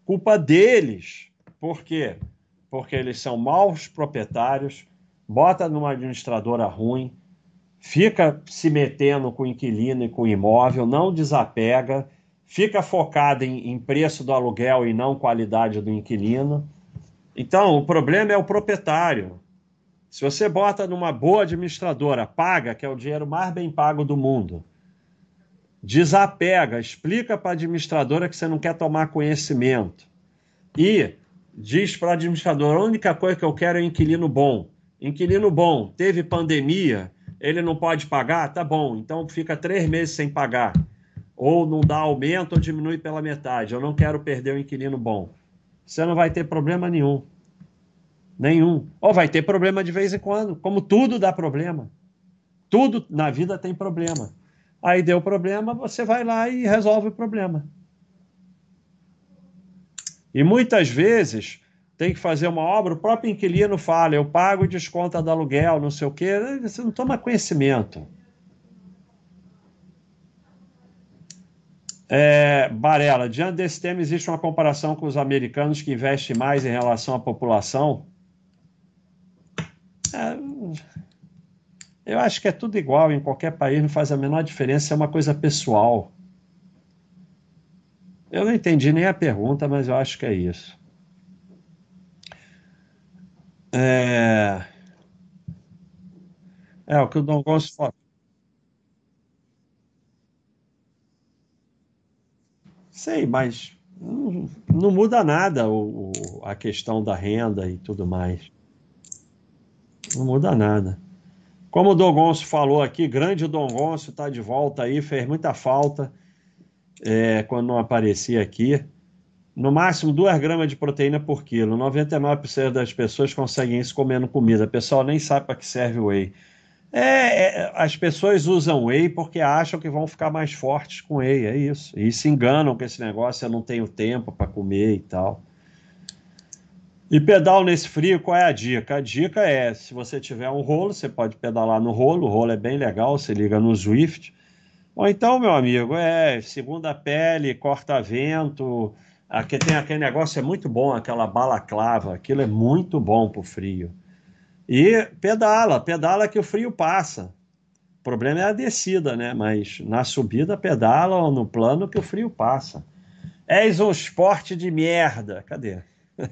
Speaker 1: Culpa deles. Por quê? porque eles são maus proprietários, bota numa administradora ruim, fica se metendo com o inquilino e com o imóvel, não desapega, fica focado em, em preço do aluguel e não qualidade do inquilino. Então, o problema é o proprietário. Se você bota numa boa administradora, paga, que é o dinheiro mais bem pago do mundo, desapega, explica para a administradora que você não quer tomar conhecimento. E diz para o administrador: a única coisa que eu quero é um inquilino bom. Inquilino bom, teve pandemia, ele não pode pagar? Tá bom, então fica três meses sem pagar. Ou não dá aumento ou diminui pela metade. Eu não quero perder o inquilino bom. Você não vai ter problema nenhum. Nenhum. Ou vai ter problema de vez em quando, como tudo dá problema. Tudo na vida tem problema. Aí deu problema, você vai lá e resolve o problema. E muitas vezes tem que fazer uma obra, o próprio inquilino fala, eu pago desconta do aluguel, não sei o quê, você não toma conhecimento. É, Barela, diante desse tema, existe uma comparação com os americanos que investem mais em relação à população? É, eu acho que é tudo igual em qualquer país, não faz a menor diferença, é uma coisa pessoal. Eu não entendi nem a pergunta, mas eu acho que é isso. É, é o que o Dom Gonçalves Sei, mas não, não muda nada o, o, a questão da renda e tudo mais. Não muda nada. Como o Dom Gonçalves falou aqui, grande Dom Gonçalves está de volta aí, fez muita falta é, quando não aparecia aqui. No máximo 2 gramas de proteína por quilo. 99% das pessoas conseguem isso comendo comida. O pessoal nem sabe para que serve o whey. É, é, as pessoas usam whey porque acham que vão ficar mais fortes com whey, é isso. E se enganam com esse negócio, eu não tenho tempo para comer e tal. E pedal nesse frio, qual é a dica? A dica é, se você tiver um rolo, você pode pedalar no rolo, o rolo é bem legal, você liga no Zwift, ou então, meu amigo, é segunda pele, corta-vento. Aqui tem aquele negócio, é muito bom, aquela balaclava. Aquilo é muito bom pro frio. E pedala, pedala que o frio passa. problema é a descida, né? Mas na subida pedala no plano que o frio passa. És um esporte de merda. Cadê?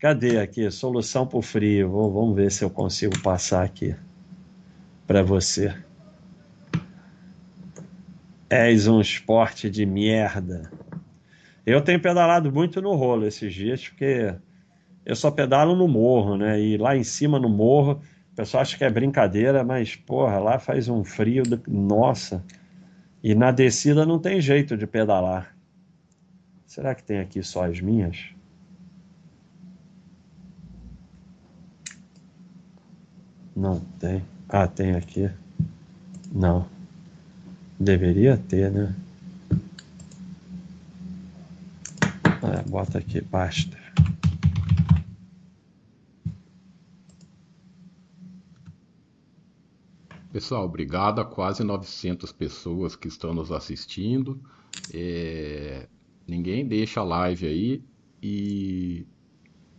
Speaker 1: Cadê aqui? Solução para o frio. Vou, vamos ver se eu consigo passar aqui para você. És um esporte de merda. Eu tenho pedalado muito no rolo esses dias, porque eu só pedalo no morro, né? E lá em cima no morro o pessoal acha que é brincadeira, mas, porra, lá faz um frio, do... nossa. E na descida não tem jeito de pedalar. Será que tem aqui só as minhas? Não tem. Ah, tem aqui. Não. Deveria ter, né? Ah, bota aqui, basta.
Speaker 2: Pessoal, obrigado a quase 900 pessoas que estão nos assistindo. É... Ninguém deixa a live aí e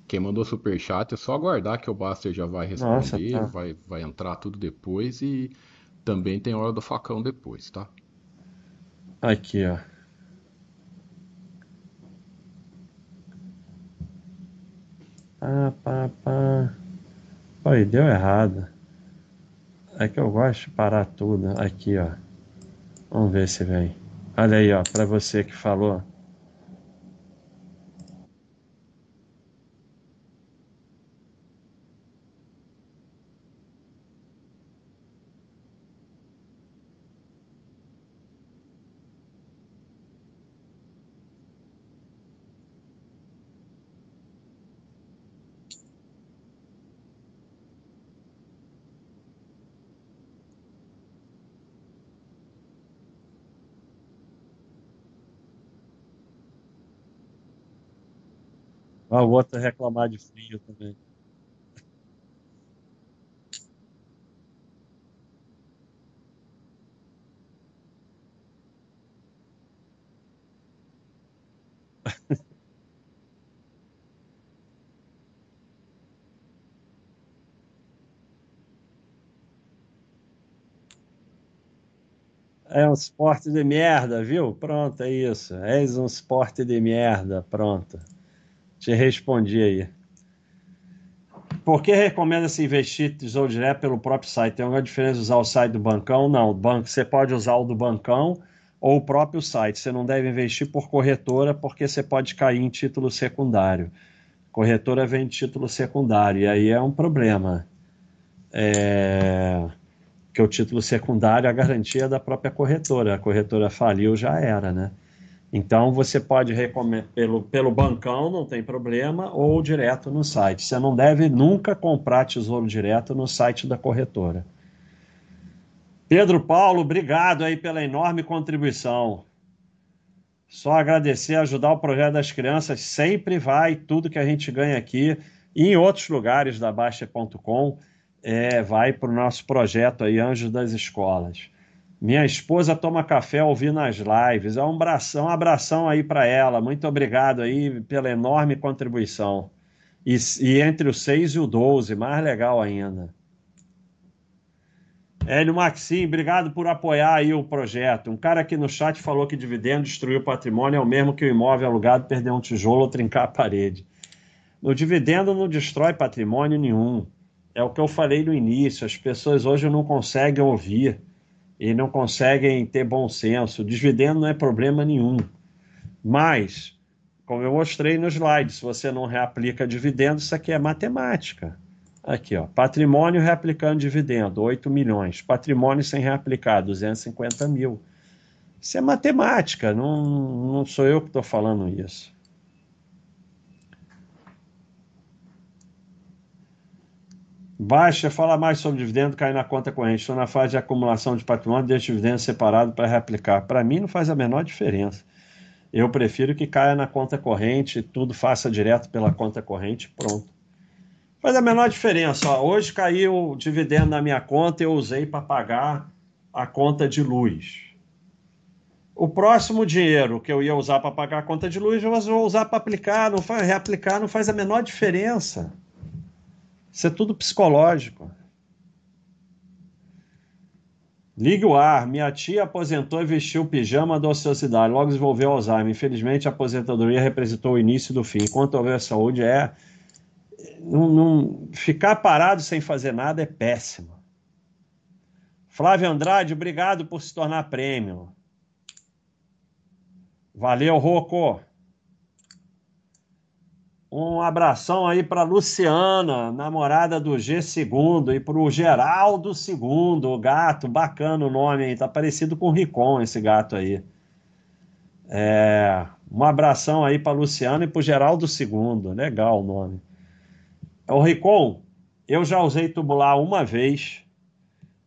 Speaker 2: quem mandou super chat é só aguardar que o Buster já vai responder, Nossa, tá. vai, vai entrar tudo depois e também tem hora do facão depois, tá?
Speaker 1: Aqui, ó. Pá, pá, pá. Oi, deu errado. É que eu gosto de parar tudo. Aqui, ó. Vamos ver se vem. Olha aí, ó, para você que falou. Ah, o outro reclamar de frio também. É um esporte de merda, viu? Pronto, é isso. És um esporte de merda, pronto. Te respondi aí. Por que recomenda-se investir tesouro direto pelo próprio site? Tem alguma diferença usar o site do bancão? Não, banco, você pode usar o do bancão ou o próprio site. Você não deve investir por corretora porque você pode cair em título secundário. Corretora vem de título secundário e aí é um problema. É... Que o título secundário é a garantia da própria corretora. A corretora faliu, já era, né? Então você pode recomendar pelo, pelo bancão, não tem problema, ou direto no site. Você não deve nunca comprar tesouro direto no site da corretora. Pedro Paulo, obrigado aí pela enorme contribuição. Só agradecer, ajudar o projeto das crianças sempre vai, tudo que a gente ganha aqui e em outros lugares da Baixa.com é, vai para o nosso projeto aí, Anjos das Escolas. Minha esposa toma café ouvindo as lives. É um abração, um abração aí para ela. Muito obrigado aí pela enorme contribuição. E, e, entre o 6 e o 12, mais legal ainda. Hélio Maxim, obrigado por apoiar aí o projeto. Um cara aqui no chat falou que dividendo destruir o patrimônio é o mesmo que o imóvel alugado perder um tijolo ou trincar a parede. O dividendo não destrói patrimônio nenhum. É o que eu falei no início. As pessoas hoje não conseguem ouvir e não conseguem ter bom senso. Dividendo não é problema nenhum. Mas, como eu mostrei no slide, se você não reaplica dividendo, isso aqui é matemática. Aqui, ó, patrimônio reaplicando dividendo, 8 milhões. Patrimônio sem reaplicar, 250 mil. Isso é matemática, não, não sou eu que estou falando isso. Baixa, fala mais sobre dividendo cair na conta corrente. Estou na fase de acumulação de patrimônio, deixo dividendo separado para reaplicar. Para mim não faz a menor diferença. Eu prefiro que caia na conta corrente, tudo faça direto pela conta corrente, pronto. Faz a menor diferença. Ó. Hoje caiu o dividendo na minha conta e eu usei para pagar a conta de luz. O próximo dinheiro que eu ia usar para pagar a conta de luz, eu vou usar para aplicar, não faz, reaplicar, não faz a menor diferença. Isso é tudo psicológico. Ligue o ar. Minha tia aposentou e vestiu o pijama da ociosidade. Logo desenvolveu Alzheimer. Infelizmente, a aposentadoria representou o início do fim. Enquanto houver saúde, é. Não, não... Ficar parado sem fazer nada é péssimo. Flávio Andrade, obrigado por se tornar prêmio. Valeu, Rocco. Um abração aí para Luciana, namorada do G segundo, e para o Geraldo segundo, o gato, bacana o nome aí, tá parecido com o Ricon esse gato aí. É, um abração aí para Luciana e para o Geraldo segundo, legal o nome. O Ricon, eu já usei tubular uma vez,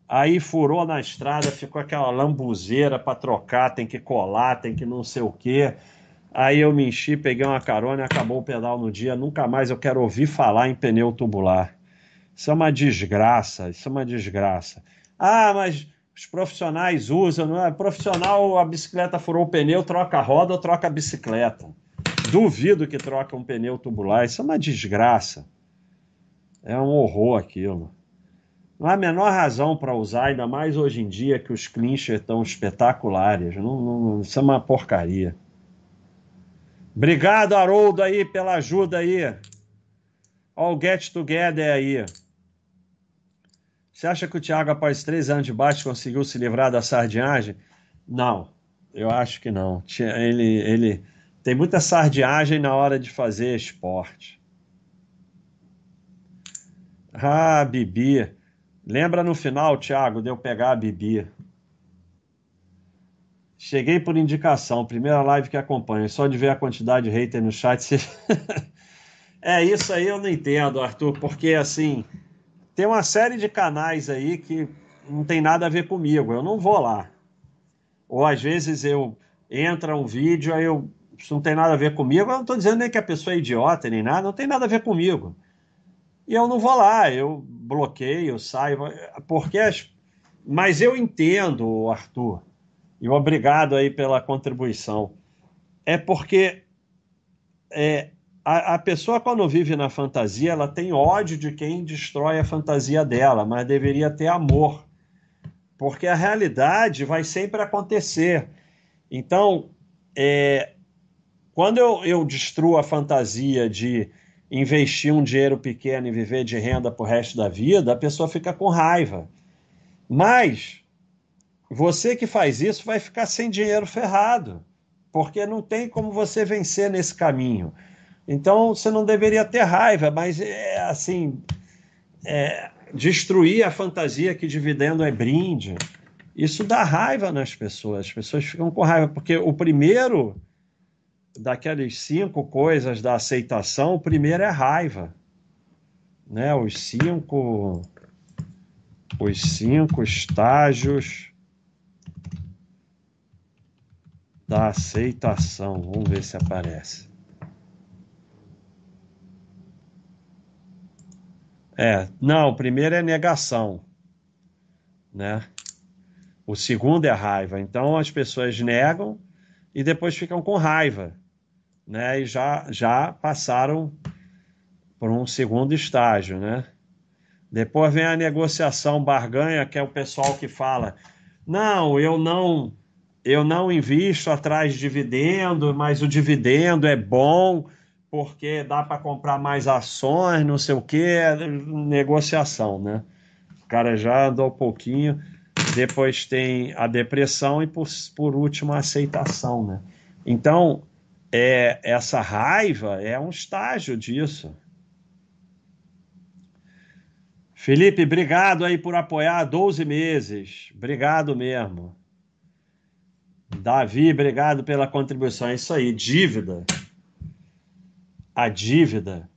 Speaker 1: aí furou na estrada, ficou aquela lambuzeira para trocar, tem que colar, tem que não sei o quê. Aí eu me enchi, peguei uma carona e acabou o pedal no dia. Nunca mais eu quero ouvir falar em pneu tubular. Isso é uma desgraça, isso é uma desgraça. Ah, mas os profissionais usam, não é? Profissional, a bicicleta furou o pneu, troca a roda ou troca a bicicleta. Duvido que troca um pneu tubular, isso é uma desgraça. É um horror aquilo. Não há a menor razão para usar, ainda mais hoje em dia que os clinchers estão espetaculares. Não, não, isso é uma porcaria. Obrigado, Haroldo, aí, pela ajuda aí. O Get Together aí. Você acha que o Thiago, após três anos de baixo, conseguiu se livrar da sardinhagem? Não, eu acho que não. Ele, ele tem muita sardinhagem na hora de fazer esporte. Ah, Bibi. Lembra no final, Thiago, de eu pegar a Bibi. Cheguei por indicação, primeira live que acompanho. Só de ver a quantidade de hater no chat. É, isso aí eu não entendo, Arthur, porque assim, tem uma série de canais aí que não tem nada a ver comigo. Eu não vou lá. Ou às vezes eu entra um vídeo, aí eu isso não tem nada a ver comigo. Eu não estou dizendo nem que a pessoa é idiota nem nada, não tem nada a ver comigo. E eu não vou lá, eu bloqueio, saio, porque as... mas eu entendo, Arthur e obrigado aí pela contribuição. É porque é, a, a, pessoa, quando vive na fantasia, ela tem ódio de quem destrói a fantasia dela, mas deveria ter amor. Porque a realidade vai sempre acontecer. Então, é, quando eu, eu destruo a fantasia de investir um dinheiro pequeno e viver de renda para o resto da vida, a pessoa fica com raiva. Mas você que faz isso vai ficar sem dinheiro ferrado, porque não tem como você vencer nesse caminho. Então você não deveria ter raiva, mas é assim, é, destruir a fantasia que dividendo é brinde. Isso dá raiva nas pessoas. As pessoas ficam com raiva, porque o primeiro daquelas cinco coisas da aceitação, o primeiro é raiva. Né? Os cinco os cinco estágios da aceitação. Vamos ver se aparece. É, não, o primeiro é negação, né? O segundo é raiva. Então as pessoas negam e depois ficam com raiva, né? E já já passaram por um segundo estágio, né? Depois vem a negociação barganha, que é o pessoal que fala: "Não, eu não eu não invisto atrás de dividendo, mas o dividendo é bom porque dá para comprar mais ações, não sei o que, negociação, né? O cara já andou um pouquinho, depois tem a depressão e por, por último a aceitação, né? Então, é, essa raiva é um estágio disso. Felipe, obrigado aí por apoiar 12 meses. Obrigado mesmo. Davi, obrigado pela contribuição. É isso aí, dívida. A dívida,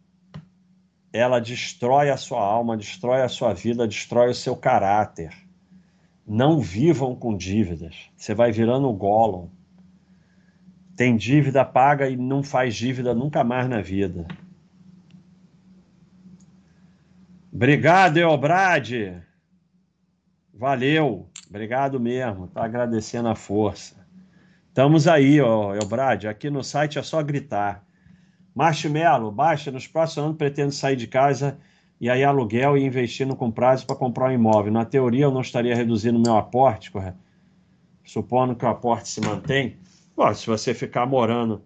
Speaker 1: ela destrói a sua alma, destrói a sua vida, destrói o seu caráter. Não vivam com dívidas. Você vai virando o. Tem dívida, paga e não faz dívida nunca mais na vida. Obrigado, Elbrade. Valeu. Obrigado mesmo. Tá agradecendo a força. Estamos aí, ó, Elbrad. Aqui no site é só gritar. Marshmello, baixa. Nos próximos anos pretendo sair de casa e aí aluguel e investindo com prazo para comprar um imóvel. Na teoria, eu não estaria reduzindo meu aporte, correto? Supondo que o aporte se mantém. Bom, se você ficar morando,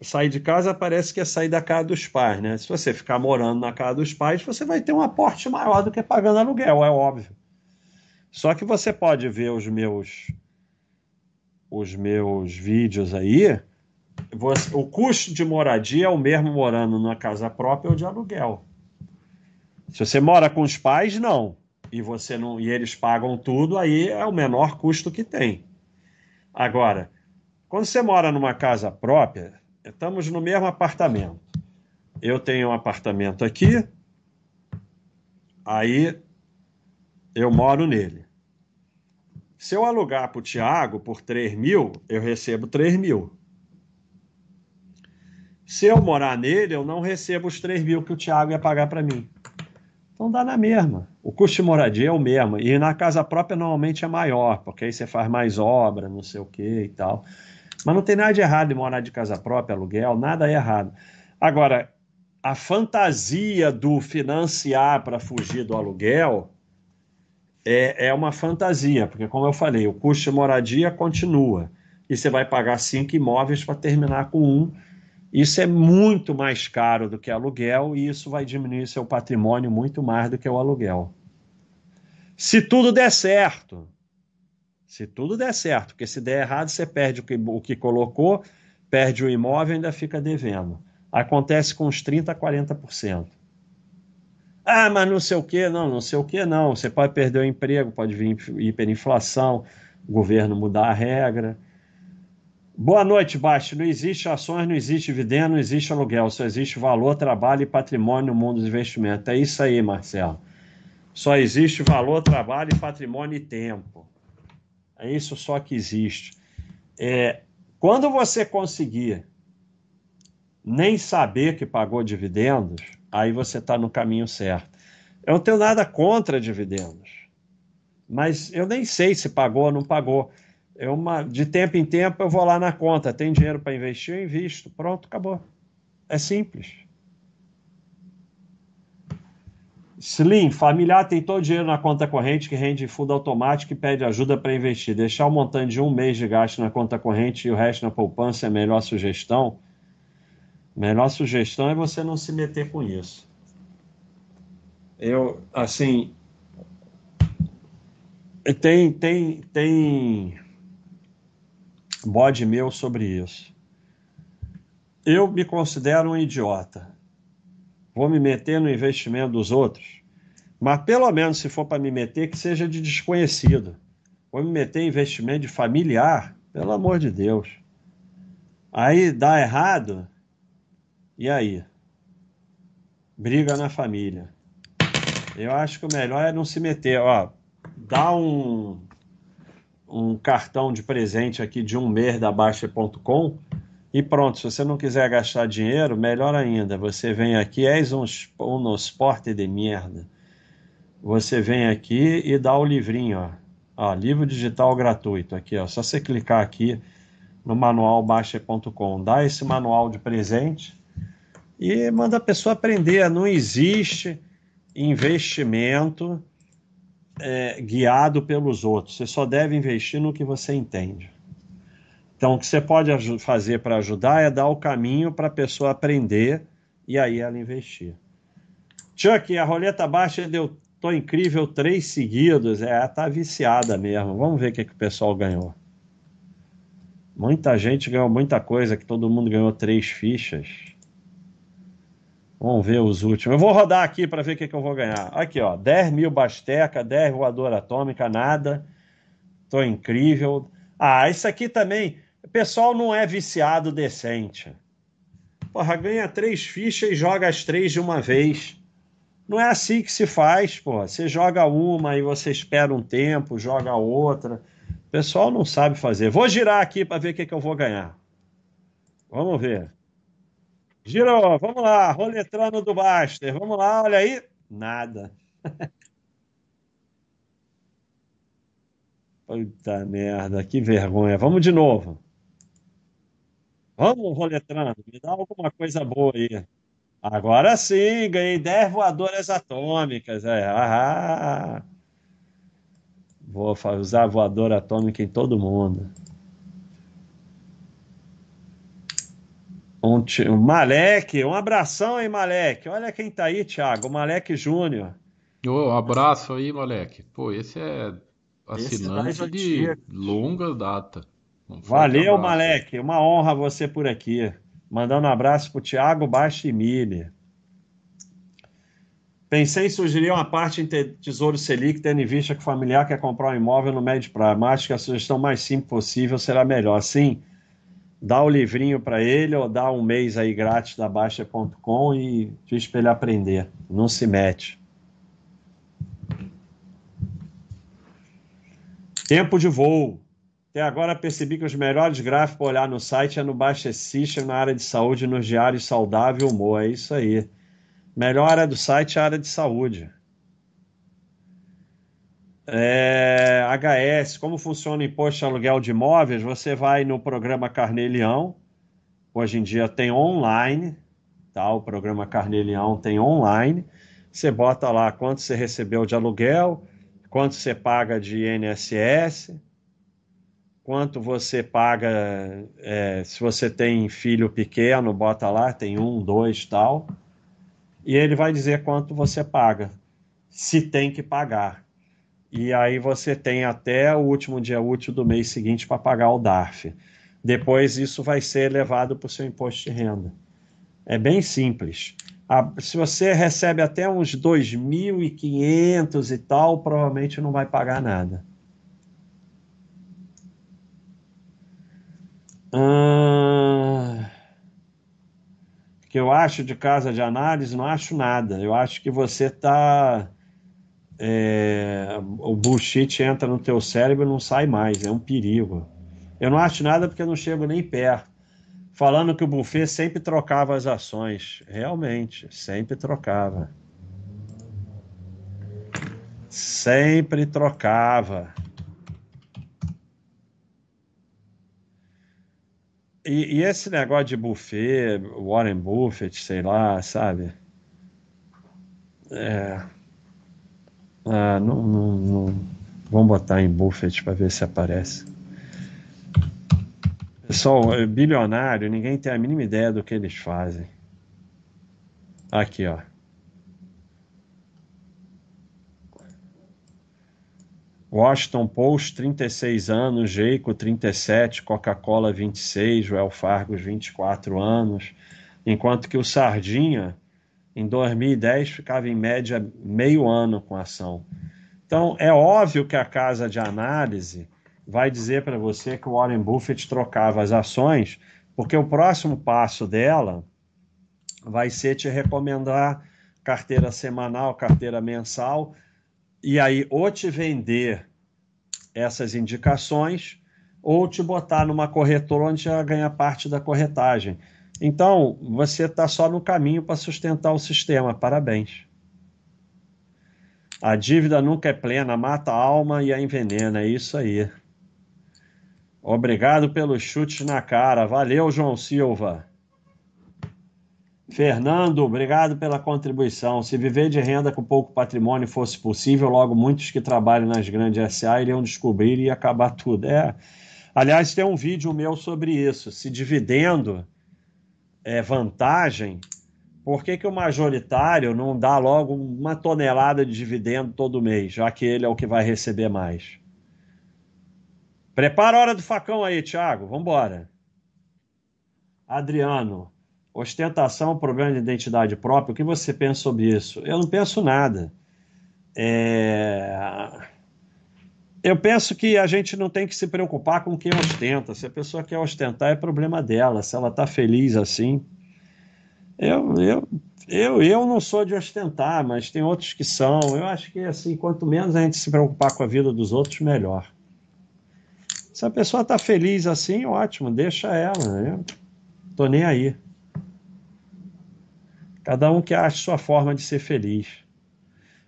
Speaker 1: sair de casa parece que é sair da casa dos pais, né? Se você ficar morando na casa dos pais, você vai ter um aporte maior do que pagando aluguel, é óbvio. Só que você pode ver os meus os meus vídeos aí, você, o custo de moradia é o mesmo morando na casa própria ou de aluguel. Se você mora com os pais, não. E você não e eles pagam tudo, aí é o menor custo que tem. Agora, quando você mora numa casa própria, estamos no mesmo apartamento. Eu tenho um apartamento aqui, aí eu moro nele. Se eu alugar para o Tiago por 3 mil, eu recebo 3 mil. Se eu morar nele, eu não recebo os 3 mil que o Tiago ia pagar para mim. Então dá na mesma. O custo de moradia é o mesmo. E na casa própria normalmente é maior, porque aí você faz mais obra, não sei o que e tal. Mas não tem nada de errado em morar de casa própria, aluguel, nada é errado. Agora, a fantasia do financiar para fugir do aluguel é, é uma fantasia, porque, como eu falei, o custo de moradia continua. E você vai pagar cinco imóveis para terminar com um isso é muito mais caro do que aluguel e isso vai diminuir seu patrimônio muito mais do que o aluguel. Se tudo der certo, se tudo der certo, porque se der errado, você perde o que, o que colocou, perde o imóvel e ainda fica devendo. Acontece com uns 30% a 40%. Ah, mas não sei o que, não, não sei o que, não. Você pode perder o emprego, pode vir hiperinflação, o governo mudar a regra. Boa noite, Basti. Não existe ações, não existe dividendo, não existe aluguel, só existe valor, trabalho e patrimônio no mundo dos investimentos. É isso aí, Marcelo. Só existe valor, trabalho patrimônio e tempo. É isso só que existe. É, quando você conseguir nem saber que pagou dividendos, aí você está no caminho certo. Eu não tenho nada contra dividendos, mas eu nem sei se pagou ou não pagou é uma, de tempo em tempo eu vou lá na conta, tem dinheiro para investir, eu invisto. Pronto, acabou. É simples. Slim, familiar tem todo o dinheiro na conta corrente que rende fundo automático e pede ajuda para investir. Deixar o montante de um mês de gasto na conta corrente e o resto na poupança é a melhor sugestão. Melhor sugestão é você não se meter com isso. Eu, assim, tem, tem, tem bode meu sobre isso. Eu me considero um idiota. Vou me meter no investimento dos outros. Mas pelo menos se for para me meter, que seja de desconhecido. Vou me meter em investimento de familiar, pelo amor de Deus. Aí dá errado, e aí? Briga na família. Eu acho que o melhor é não se meter. Ó, dá um, um cartão de presente aqui de um mês da Baixa.com e pronto. Se você não quiser gastar dinheiro, melhor ainda. Você vem aqui, és um, um esporte de merda. Você vem aqui e dá o livrinho, ó. ó. livro digital gratuito aqui, ó. Só você clicar aqui no manual Baixa.com, dá esse manual de presente e manda a pessoa aprender. Não existe investimento é, guiado pelos outros. Você só deve investir no que você entende. Então, o que você pode fazer para ajudar é dar o caminho para a pessoa aprender e aí ela investir. Chuck, a roleta baixa deu tô incrível três seguidos. É, tá viciada mesmo. Vamos ver o que, que o pessoal ganhou. Muita gente ganhou muita coisa, que todo mundo ganhou três fichas. Vamos ver os últimos. Eu vou rodar aqui para ver o que, que eu vou ganhar. Aqui, ó. 10 mil Basteca, 10 voadora atômica, nada. Tô incrível. Ah, isso aqui também. O pessoal não é viciado decente. Porra, ganha três fichas e joga as três de uma vez. Não é assim que se faz, pô. Você joga uma e você espera um tempo, joga outra. O pessoal não sabe fazer. Vou girar aqui para ver o que, que eu vou ganhar. Vamos ver. Girou, vamos lá, roletrando do Baster. Vamos lá, olha aí. Nada. Puta merda, que vergonha. Vamos de novo. Vamos roletrando, me dá alguma coisa boa aí. Agora sim, ganhei 10 voadoras atômicas. É. Ah, vou usar voadora atômica em todo mundo. Um, um Malek, um abração aí, Malek. Olha quem tá aí, Thiago, Malek Júnior.
Speaker 2: Oh, um abraço aí, Malek. Pô, esse é assinante esse é de longa data.
Speaker 1: Um Valeu, abraço. Malek. Uma honra você por aqui. Mandando um abraço pro Thiago Bastimile. Pensei em sugerir uma parte em Tesouro Selic, tendo em vista que o familiar quer comprar um imóvel no médio prazo, mas acho que a sugestão mais simples possível será melhor. Sim, dá o livrinho para ele ou dá um mês aí grátis da Baixa.com e diz para ele aprender. Não se mete. Tempo de voo. Até agora percebi que os melhores gráficos para olhar no site é no Baixa System, na área de saúde, nos diários saudável e humor. É isso aí. Melhor área do site é a área de saúde. É, HS, como funciona o imposto de aluguel de imóveis? Você vai no programa Carnelião, hoje em dia tem online, tá? O programa Carnelião tem online. Você bota lá quanto você recebeu de aluguel, quanto você paga de INSS, quanto você paga é, se você tem filho pequeno, bota lá, tem um, dois, tal. E ele vai dizer quanto você paga, se tem que pagar e aí você tem até o último dia útil do mês seguinte para pagar o DARF. Depois isso vai ser levado para o seu imposto de renda. É bem simples. se você recebe até uns 2.500 e tal, provavelmente não vai pagar nada. Hum, que eu acho de casa de análise, não acho nada. Eu acho que você está é, o bullshit entra no teu cérebro e não sai mais, é um perigo. Eu não acho nada porque eu não chego nem perto. Falando que o Buffet sempre trocava as ações. Realmente, sempre trocava. Sempre trocava. E, e, esse negócio de buffet, Warren Buffett, sei lá, sabe? É, ah, não, não, não. Vamos botar em Buffett para ver se aparece. Pessoal, é bilionário, ninguém tem a mínima ideia do que eles fazem. Aqui, ó. Washington Post, 36 anos, Jeico, 37, Coca-Cola, 26, Wells Fargo, 24 anos, enquanto que o Sardinha, em 2010 ficava em média meio ano com ação. Então é óbvio que a casa de análise vai dizer para você que o Warren Buffett trocava as ações, porque o próximo passo dela vai ser te recomendar carteira semanal, carteira mensal, e aí ou te vender essas indicações ou te botar numa corretora onde já ganha parte da corretagem. Então, você está só no caminho para sustentar o sistema. Parabéns. A dívida nunca é plena, mata a alma e a envenena. É isso aí. Obrigado pelos chutes na cara. Valeu, João Silva. Fernando, obrigado pela contribuição. Se viver de renda com pouco patrimônio fosse possível, logo muitos que trabalham nas grandes SA iriam descobrir e acabar tudo. É. Aliás, tem um vídeo meu sobre isso. Se dividendo é, vantagem, por que, que o majoritário não dá logo uma tonelada de dividendo todo mês, já que ele é o que vai receber mais? Prepara a hora do facão aí, Thiago. Embora. Adriano, ostentação, problema de identidade própria. O que você pensa sobre isso? Eu não penso nada. É... Eu penso que a gente não tem que se preocupar com quem ostenta. Se a pessoa quer ostentar, é problema dela. Se ela está feliz assim. Eu, eu, eu, eu não sou de ostentar, mas tem outros que são. Eu acho que, assim, quanto menos a gente se preocupar com a vida dos outros, melhor. Se a pessoa está feliz assim, ótimo, deixa ela. Eu tô nem aí. Cada um que acha sua forma de ser feliz.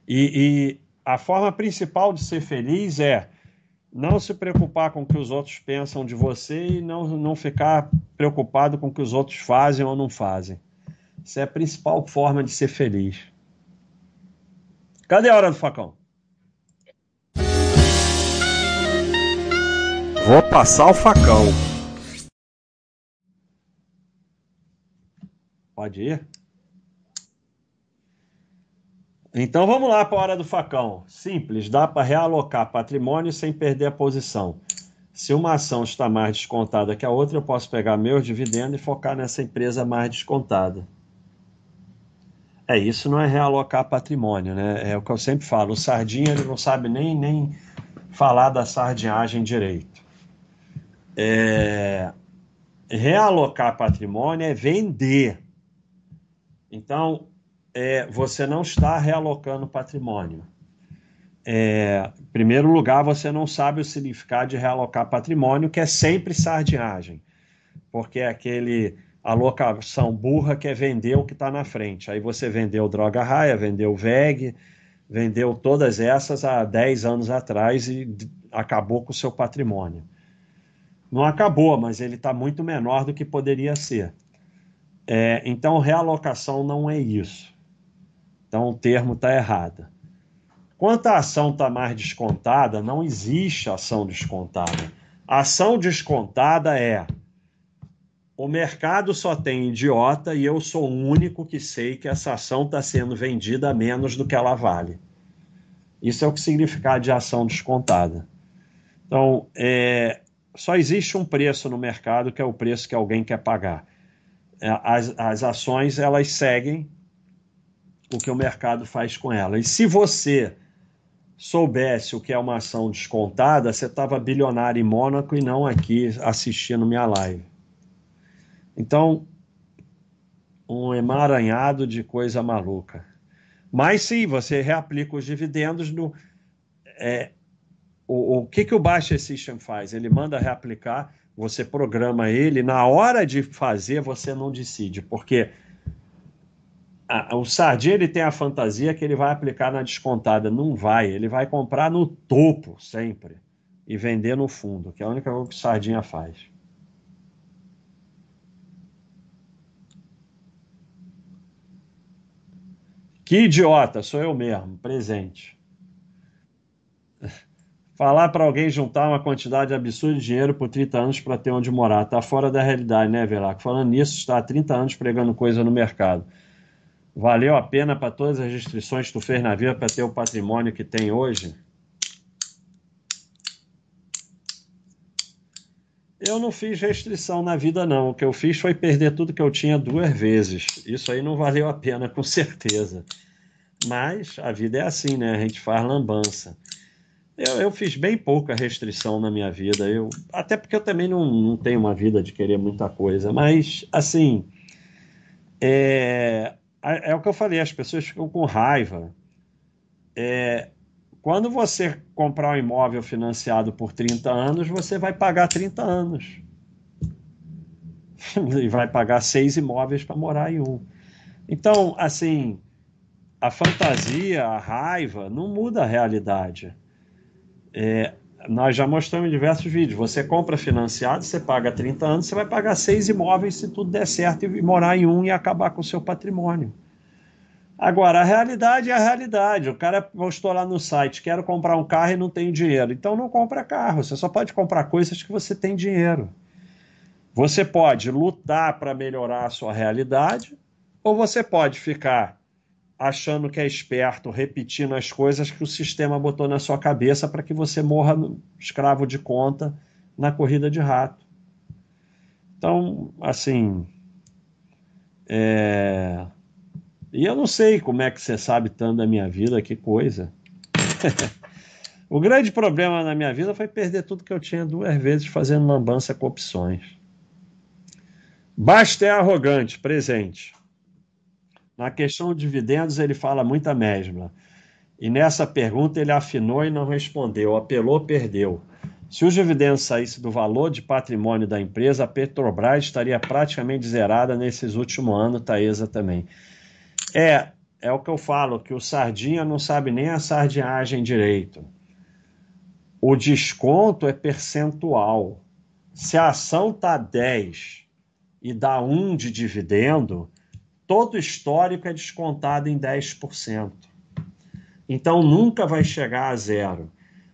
Speaker 1: E a forma principal de ser feliz é não se preocupar com o que os outros pensam de você e não, não ficar preocupado com o que os outros fazem ou não fazem. Essa é a principal forma de ser feliz. Cadê a hora do facão? Vou passar o facão. Pode ir? Então vamos lá para a hora do facão. Simples, dá para realocar patrimônio sem perder a posição. Se uma ação está mais descontada que a outra, eu posso pegar meus dividendos e focar nessa empresa mais descontada. É, isso não é realocar patrimônio, né? É o que eu sempre falo. O sardinha ele não sabe nem, nem falar da sardinhagem direito. É... Realocar patrimônio é vender. Então, é, você não está realocando patrimônio. É, em primeiro lugar, você não sabe o significado de realocar patrimônio, que é sempre sardinhagem, porque é aquele alocação burra que é vender o que está na frente. Aí você vendeu droga raia, vendeu VEG, vendeu todas essas há 10 anos atrás e acabou com o seu patrimônio. Não acabou, mas ele está muito menor do que poderia ser. É, então, realocação não é isso. Então o termo está errado. Quanto a ação está mais descontada, não existe ação descontada. Ação descontada é o mercado só tem idiota e eu sou o único que sei que essa ação está sendo vendida a menos do que ela vale. Isso é o que significa de ação descontada. Então, é, só existe um preço no mercado que é o preço que alguém quer pagar. É, as, as ações elas seguem o que o mercado faz com ela. E se você soubesse o que é uma ação descontada, você estava bilionário em Mônaco e não aqui assistindo minha live. Então, um emaranhado de coisa maluca. Mas sim, você reaplica os dividendos no. É, o, o que, que o Baixa System faz? Ele manda reaplicar, você programa ele, na hora de fazer, você não decide, porque a, o Sardinha ele tem a fantasia que ele vai aplicar na descontada. Não vai, ele vai comprar no topo sempre e vender no fundo, que é a única coisa que o Sardinha faz. Que idiota, sou eu mesmo, presente. Falar para alguém juntar uma quantidade absurda de dinheiro por 30 anos para ter onde morar. Tá fora da realidade, né, Velaco? Falando nisso, está há 30 anos pregando coisa no mercado. Valeu a pena para todas as restrições que tu fez na vida para ter o patrimônio que tem hoje? Eu não fiz restrição na vida, não. O que eu fiz foi perder tudo que eu tinha duas vezes. Isso aí não valeu a pena, com certeza. Mas a vida é assim, né? A gente faz lambança. Eu, eu fiz bem pouca restrição na minha vida. Eu, até porque eu também não, não tenho uma vida de querer muita coisa. Mas, assim, é, é o que eu falei, as pessoas ficam com raiva. É, quando você comprar um imóvel financiado por 30 anos, você vai pagar 30 anos. e vai pagar seis imóveis para morar em um. Então, assim, a fantasia, a raiva, não muda a realidade. É, nós já mostramos em diversos vídeos. Você compra financiado, você paga 30 anos, você vai pagar seis imóveis se tudo der certo e morar em um e acabar com o seu patrimônio. Agora, a realidade é a realidade. O cara postou lá no site: quero comprar um carro e não tenho dinheiro. Então não compra carro. Você só pode comprar coisas que você tem dinheiro. Você pode lutar para melhorar a sua realidade, ou você pode ficar achando que é esperto, repetindo as coisas que o sistema botou na sua cabeça para que você morra escravo de conta na corrida de rato. Então, assim, é... e eu não sei como é que você sabe tanto da minha vida, que coisa. o grande problema na minha vida foi perder tudo que eu tinha duas vezes fazendo lambança com opções. Basta é arrogante, presente. Na questão de dividendos, ele fala muita mesma. E nessa pergunta ele afinou e não respondeu, apelou, perdeu. Se os dividendos saíssem do valor de patrimônio da empresa, a Petrobras estaria praticamente zerada nesses últimos anos, Taesa também. É, é o que eu falo, que o Sardinha não sabe nem a sardinhagem direito. O desconto é percentual. Se a ação está 10 e dá 1 de dividendo, todo histórico é descontado em 10%. Então nunca vai chegar a zero.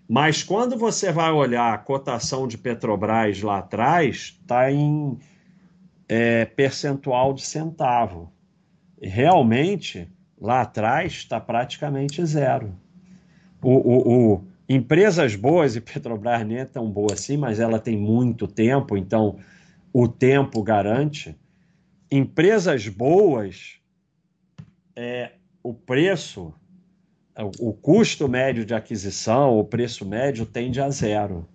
Speaker 1: Mas quando você vai olhar a cotação de Petrobras lá atrás, está em é, percentual de centavo. Realmente, lá atrás, está praticamente zero. O, o, o, empresas boas, e Petrobras nem é tão boa assim, mas ela tem muito tempo, então o tempo garante. Empresas boas, é, o preço o custo médio de aquisição, o preço médio tende a zero.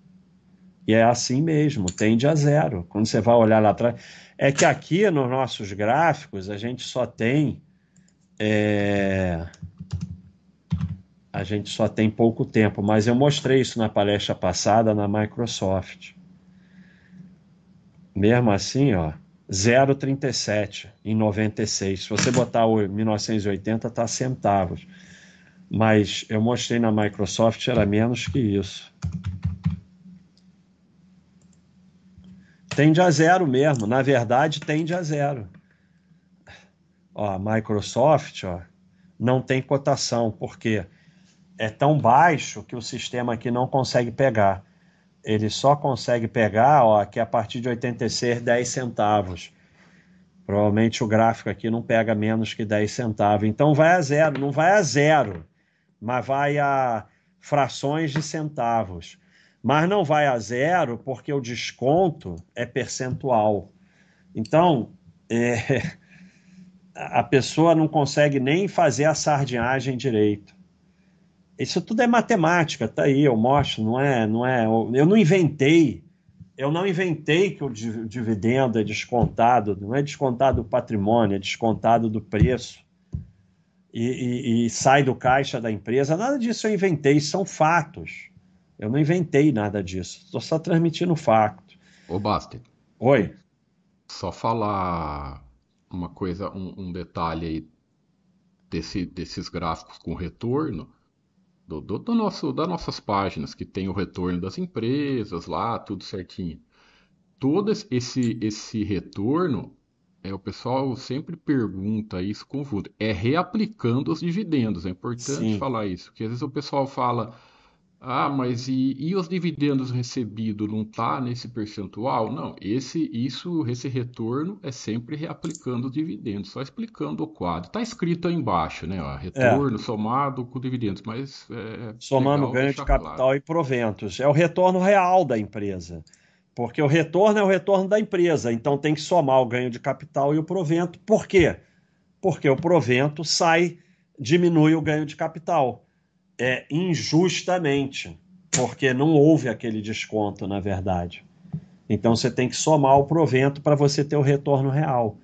Speaker 1: E é assim mesmo, tende a zero. Quando você vai olhar lá atrás. É que aqui nos nossos gráficos a gente só tem. É... A gente só tem pouco tempo, mas eu mostrei isso na palestra passada na Microsoft. Mesmo assim, ó, 0,37 em 96. Se você botar o 1980, tá centavos mas eu mostrei na Microsoft era menos que isso. Tende a zero mesmo, na verdade tende a zero. Ó, a Microsoft ó, não tem cotação, porque é tão baixo que o sistema aqui não consegue pegar. Ele só consegue pegar ó, que a partir de 86, 10 centavos. Provavelmente o gráfico aqui não pega menos que 10 centavos. Então vai a zero, não vai a zero mas vai a frações de centavos. Mas não vai a zero porque o desconto é percentual. Então, é, a pessoa não consegue nem fazer a sardinhagem direito. Isso tudo é matemática, tá aí, eu mostro, não é, não é, eu não inventei, eu não inventei que o dividendo é descontado, não é descontado do patrimônio, é descontado do preço e, e, e, sai do caixa da empresa. Nada disso eu inventei, são fatos. Eu não inventei nada disso, estou só transmitindo fato.
Speaker 2: Ô, Basti.
Speaker 1: Oi.
Speaker 2: Só falar uma coisa, um, um detalhe aí desse, desses gráficos com retorno. Do, do, do, nosso, das nossas páginas, que tem o retorno das empresas lá, tudo certinho. Todo esse, esse retorno é, o pessoal sempre pergunta isso, confunde. É reaplicando os dividendos, é importante Sim. falar isso, porque às vezes o pessoal fala, ah, mas e, e os dividendos recebidos não tá nesse percentual? Não, esse isso, esse retorno é sempre reaplicando os dividendos, só explicando o quadro. Está escrito aí embaixo, né? Ó, retorno é. somado com dividendos, mas
Speaker 1: é, somando ganho de capital claro. e proventos é o retorno real da empresa. Porque o retorno é o retorno da empresa, então tem que somar o ganho de capital e o provento. Por quê? Porque o provento sai, diminui o ganho de capital. É injustamente, porque não houve aquele desconto, na verdade. Então você tem que somar o provento para você ter o retorno real.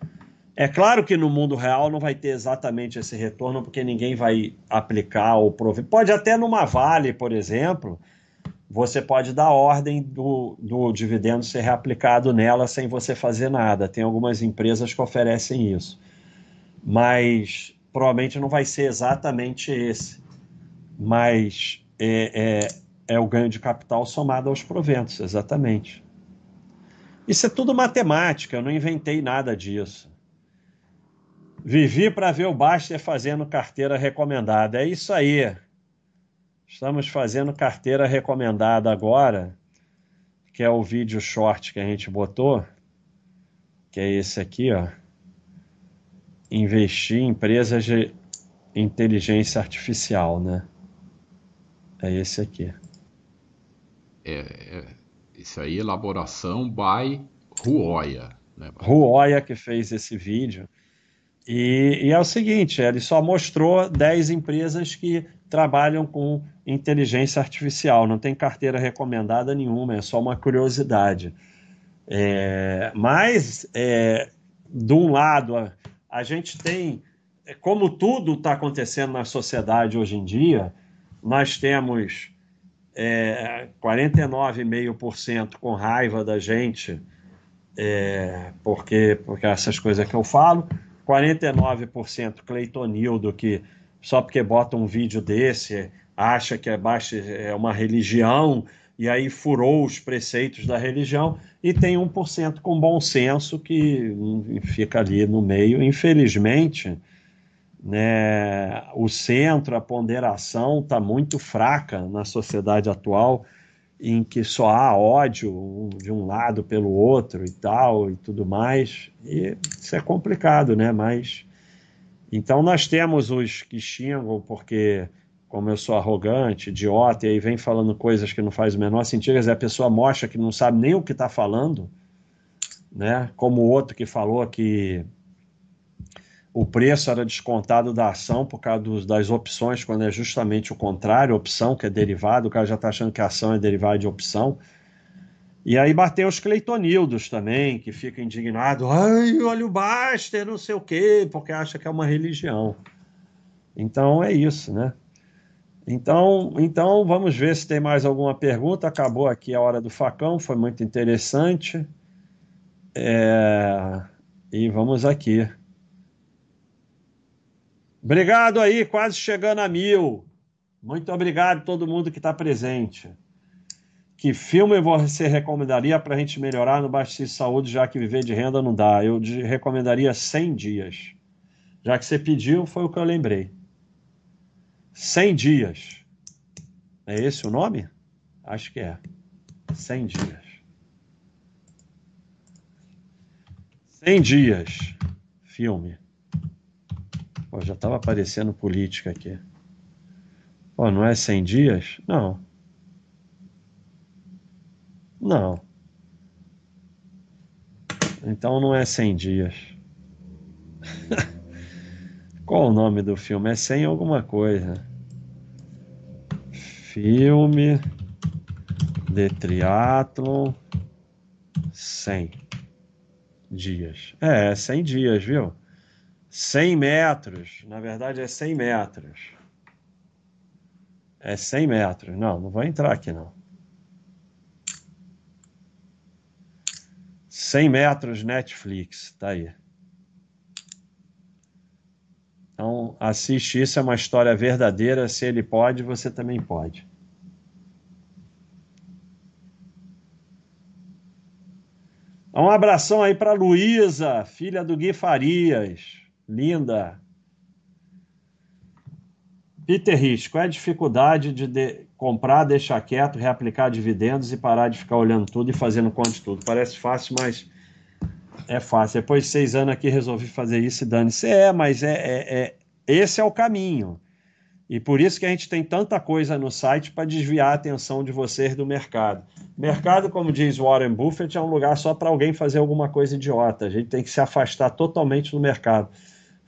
Speaker 1: É claro que no mundo real não vai ter exatamente esse retorno, porque ninguém vai aplicar o provento. Pode até numa Vale, por exemplo, você pode dar ordem do, do dividendo ser reaplicado nela sem você fazer nada. Tem algumas empresas que oferecem isso. Mas provavelmente não vai ser exatamente esse. Mas é, é, é o ganho de capital somado aos proventos, exatamente. Isso é tudo matemática, eu não inventei nada disso. Vivi para ver o Baster fazendo carteira recomendada. É isso aí. Estamos fazendo carteira recomendada agora, que é o vídeo short que a gente botou, que é esse aqui, ó. Investir em empresas de inteligência artificial, né? É esse aqui.
Speaker 2: É, é isso aí, elaboração by Ruoya. Né?
Speaker 1: Ruoya que fez esse vídeo. E, e, é o seguinte, ele só mostrou 10 empresas que trabalham com inteligência artificial. Não tem carteira recomendada nenhuma, é só uma curiosidade. É, mas, é, de um lado, a, a gente tem, como tudo está acontecendo na sociedade hoje em dia, nós temos é, 49,5% com raiva da gente, é, porque, porque essas coisas que eu falo, 49% Cleitonildo, que só porque bota um vídeo desse acha que é, baixa, é uma religião e aí furou os preceitos da religião, e tem 1% com bom senso que fica ali no meio. Infelizmente, né, o centro, a ponderação está muito fraca na sociedade atual, em que só há ódio de um lado pelo outro e tal e tudo mais. E isso é complicado, né? Mas então nós temos os que xingam porque como eu sou arrogante, idiota, e aí vem falando coisas que não faz o menor sentido, a pessoa mostra que não sabe nem o que está falando, né? Como o outro que falou que o preço era descontado da ação por causa dos, das opções, quando é justamente o contrário, opção que é derivado, o cara já está achando que a ação é derivada de opção. E aí bateu os Cleitonildos também, que fica indignado, ai, olha o Baster, não sei o quê, porque acha que é uma religião. Então é isso, né? Então, então vamos ver se tem mais alguma pergunta. Acabou aqui a hora do facão, foi muito interessante. É... E vamos aqui. Obrigado aí, quase chegando a mil. Muito obrigado a todo mundo que está presente. Que filme você recomendaria para a gente melhorar no Baixo Saúde, já que viver de renda não dá? Eu recomendaria 100 dias. Já que você pediu, foi o que eu lembrei. 100 dias. É esse o nome? Acho que é. 100 dias. 100 dias. Filme. Pô, já estava aparecendo política aqui. Pô, não é 100 dias? Não. Não. Então não é 100 dias. Qual o nome do filme? É sem alguma coisa. Filme de triatlon 100 dias. É, 100 dias, viu? 100 metros. Na verdade é 100 metros. É 100 metros. Não, não vou entrar aqui não. 100 metros Netflix, tá aí. Então, assiste isso, é uma história verdadeira. Se ele pode, você também pode. Um abração aí para Luísa, filha do Gui Farias. Linda. Peter Rich, qual é a dificuldade de, de, comprar, deixar quieto, reaplicar dividendos e parar de ficar olhando tudo e fazendo conta de tudo? Parece fácil, mas é fácil. Depois de seis anos aqui, resolvi fazer isso e dane-se. É, mas é, é, é, esse é o caminho. E por isso que a gente tem tanta coisa no site para desviar a atenção de vocês do mercado. Mercado, como diz Warren Buffett, é um lugar só para alguém fazer alguma coisa idiota. A gente tem que se afastar totalmente do mercado.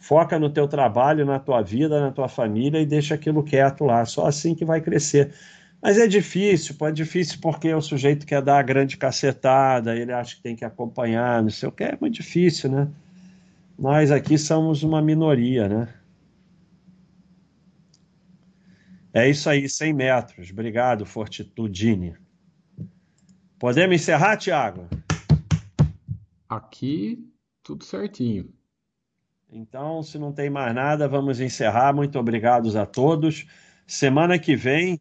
Speaker 1: Foca no teu trabalho, na tua vida, na tua família e deixa aquilo quieto lá. Só assim que vai crescer. Mas é difícil, pô, é difícil porque o sujeito quer dar a grande cacetada, ele acha que tem que acompanhar, não sei o que, é muito difícil, né? Nós aqui somos uma minoria, né? É isso aí, 100 metros. Obrigado, Fortitudine. Podemos encerrar, Tiago?
Speaker 2: Aqui, tudo certinho.
Speaker 1: Então, se não tem mais nada, vamos encerrar. Muito obrigado a todos. Semana que vem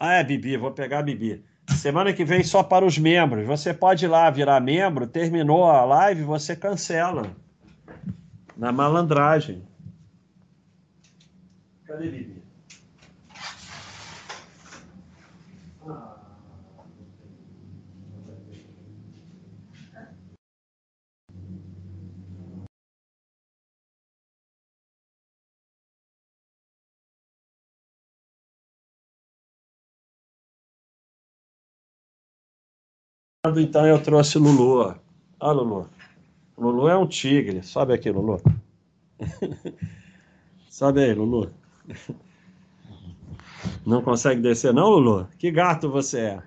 Speaker 1: ah, é, Bibi, vou pegar a Bibi. Semana que vem só para os membros. Você pode ir lá virar membro, terminou a live, você cancela. Na malandragem. Cadê Bibi? Então eu trouxe Lulu. Ah, Lulu. Lulu é um tigre. Sobe aqui, Lulu. Sobe aí, Lulu. Não consegue descer, não, Lulu? Que gato você é?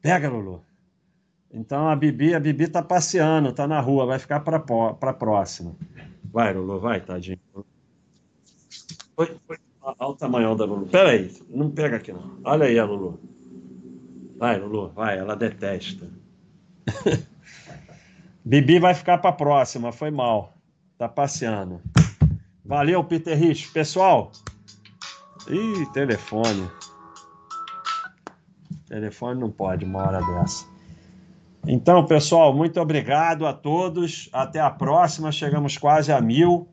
Speaker 1: Pega, Lulu. Então a Bibi, a Bibi tá passeando, tá na rua, vai ficar para para próxima. Vai, Lulu, vai, tadinho. Oi, oi. Olha o tamanho da Lulu. Pera aí, não pega aqui não. Olha aí a Lulu. Vai, Lulu, vai, ela detesta. Bibi vai ficar para a próxima, foi mal. Tá passeando. Valeu, Peter Rich. Pessoal. Ih, telefone. Telefone não pode uma hora dessa. Então, pessoal, muito obrigado a todos. Até a próxima. Chegamos quase a mil.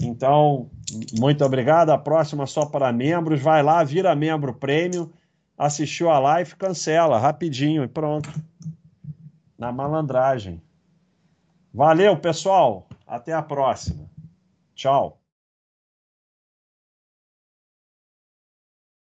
Speaker 1: Então, muito obrigado. A próxima só para membros. Vai lá, vira membro prêmio assistiu a live, cancela rapidinho e pronto. Na malandragem. Valeu, pessoal. Até a próxima. Tchau.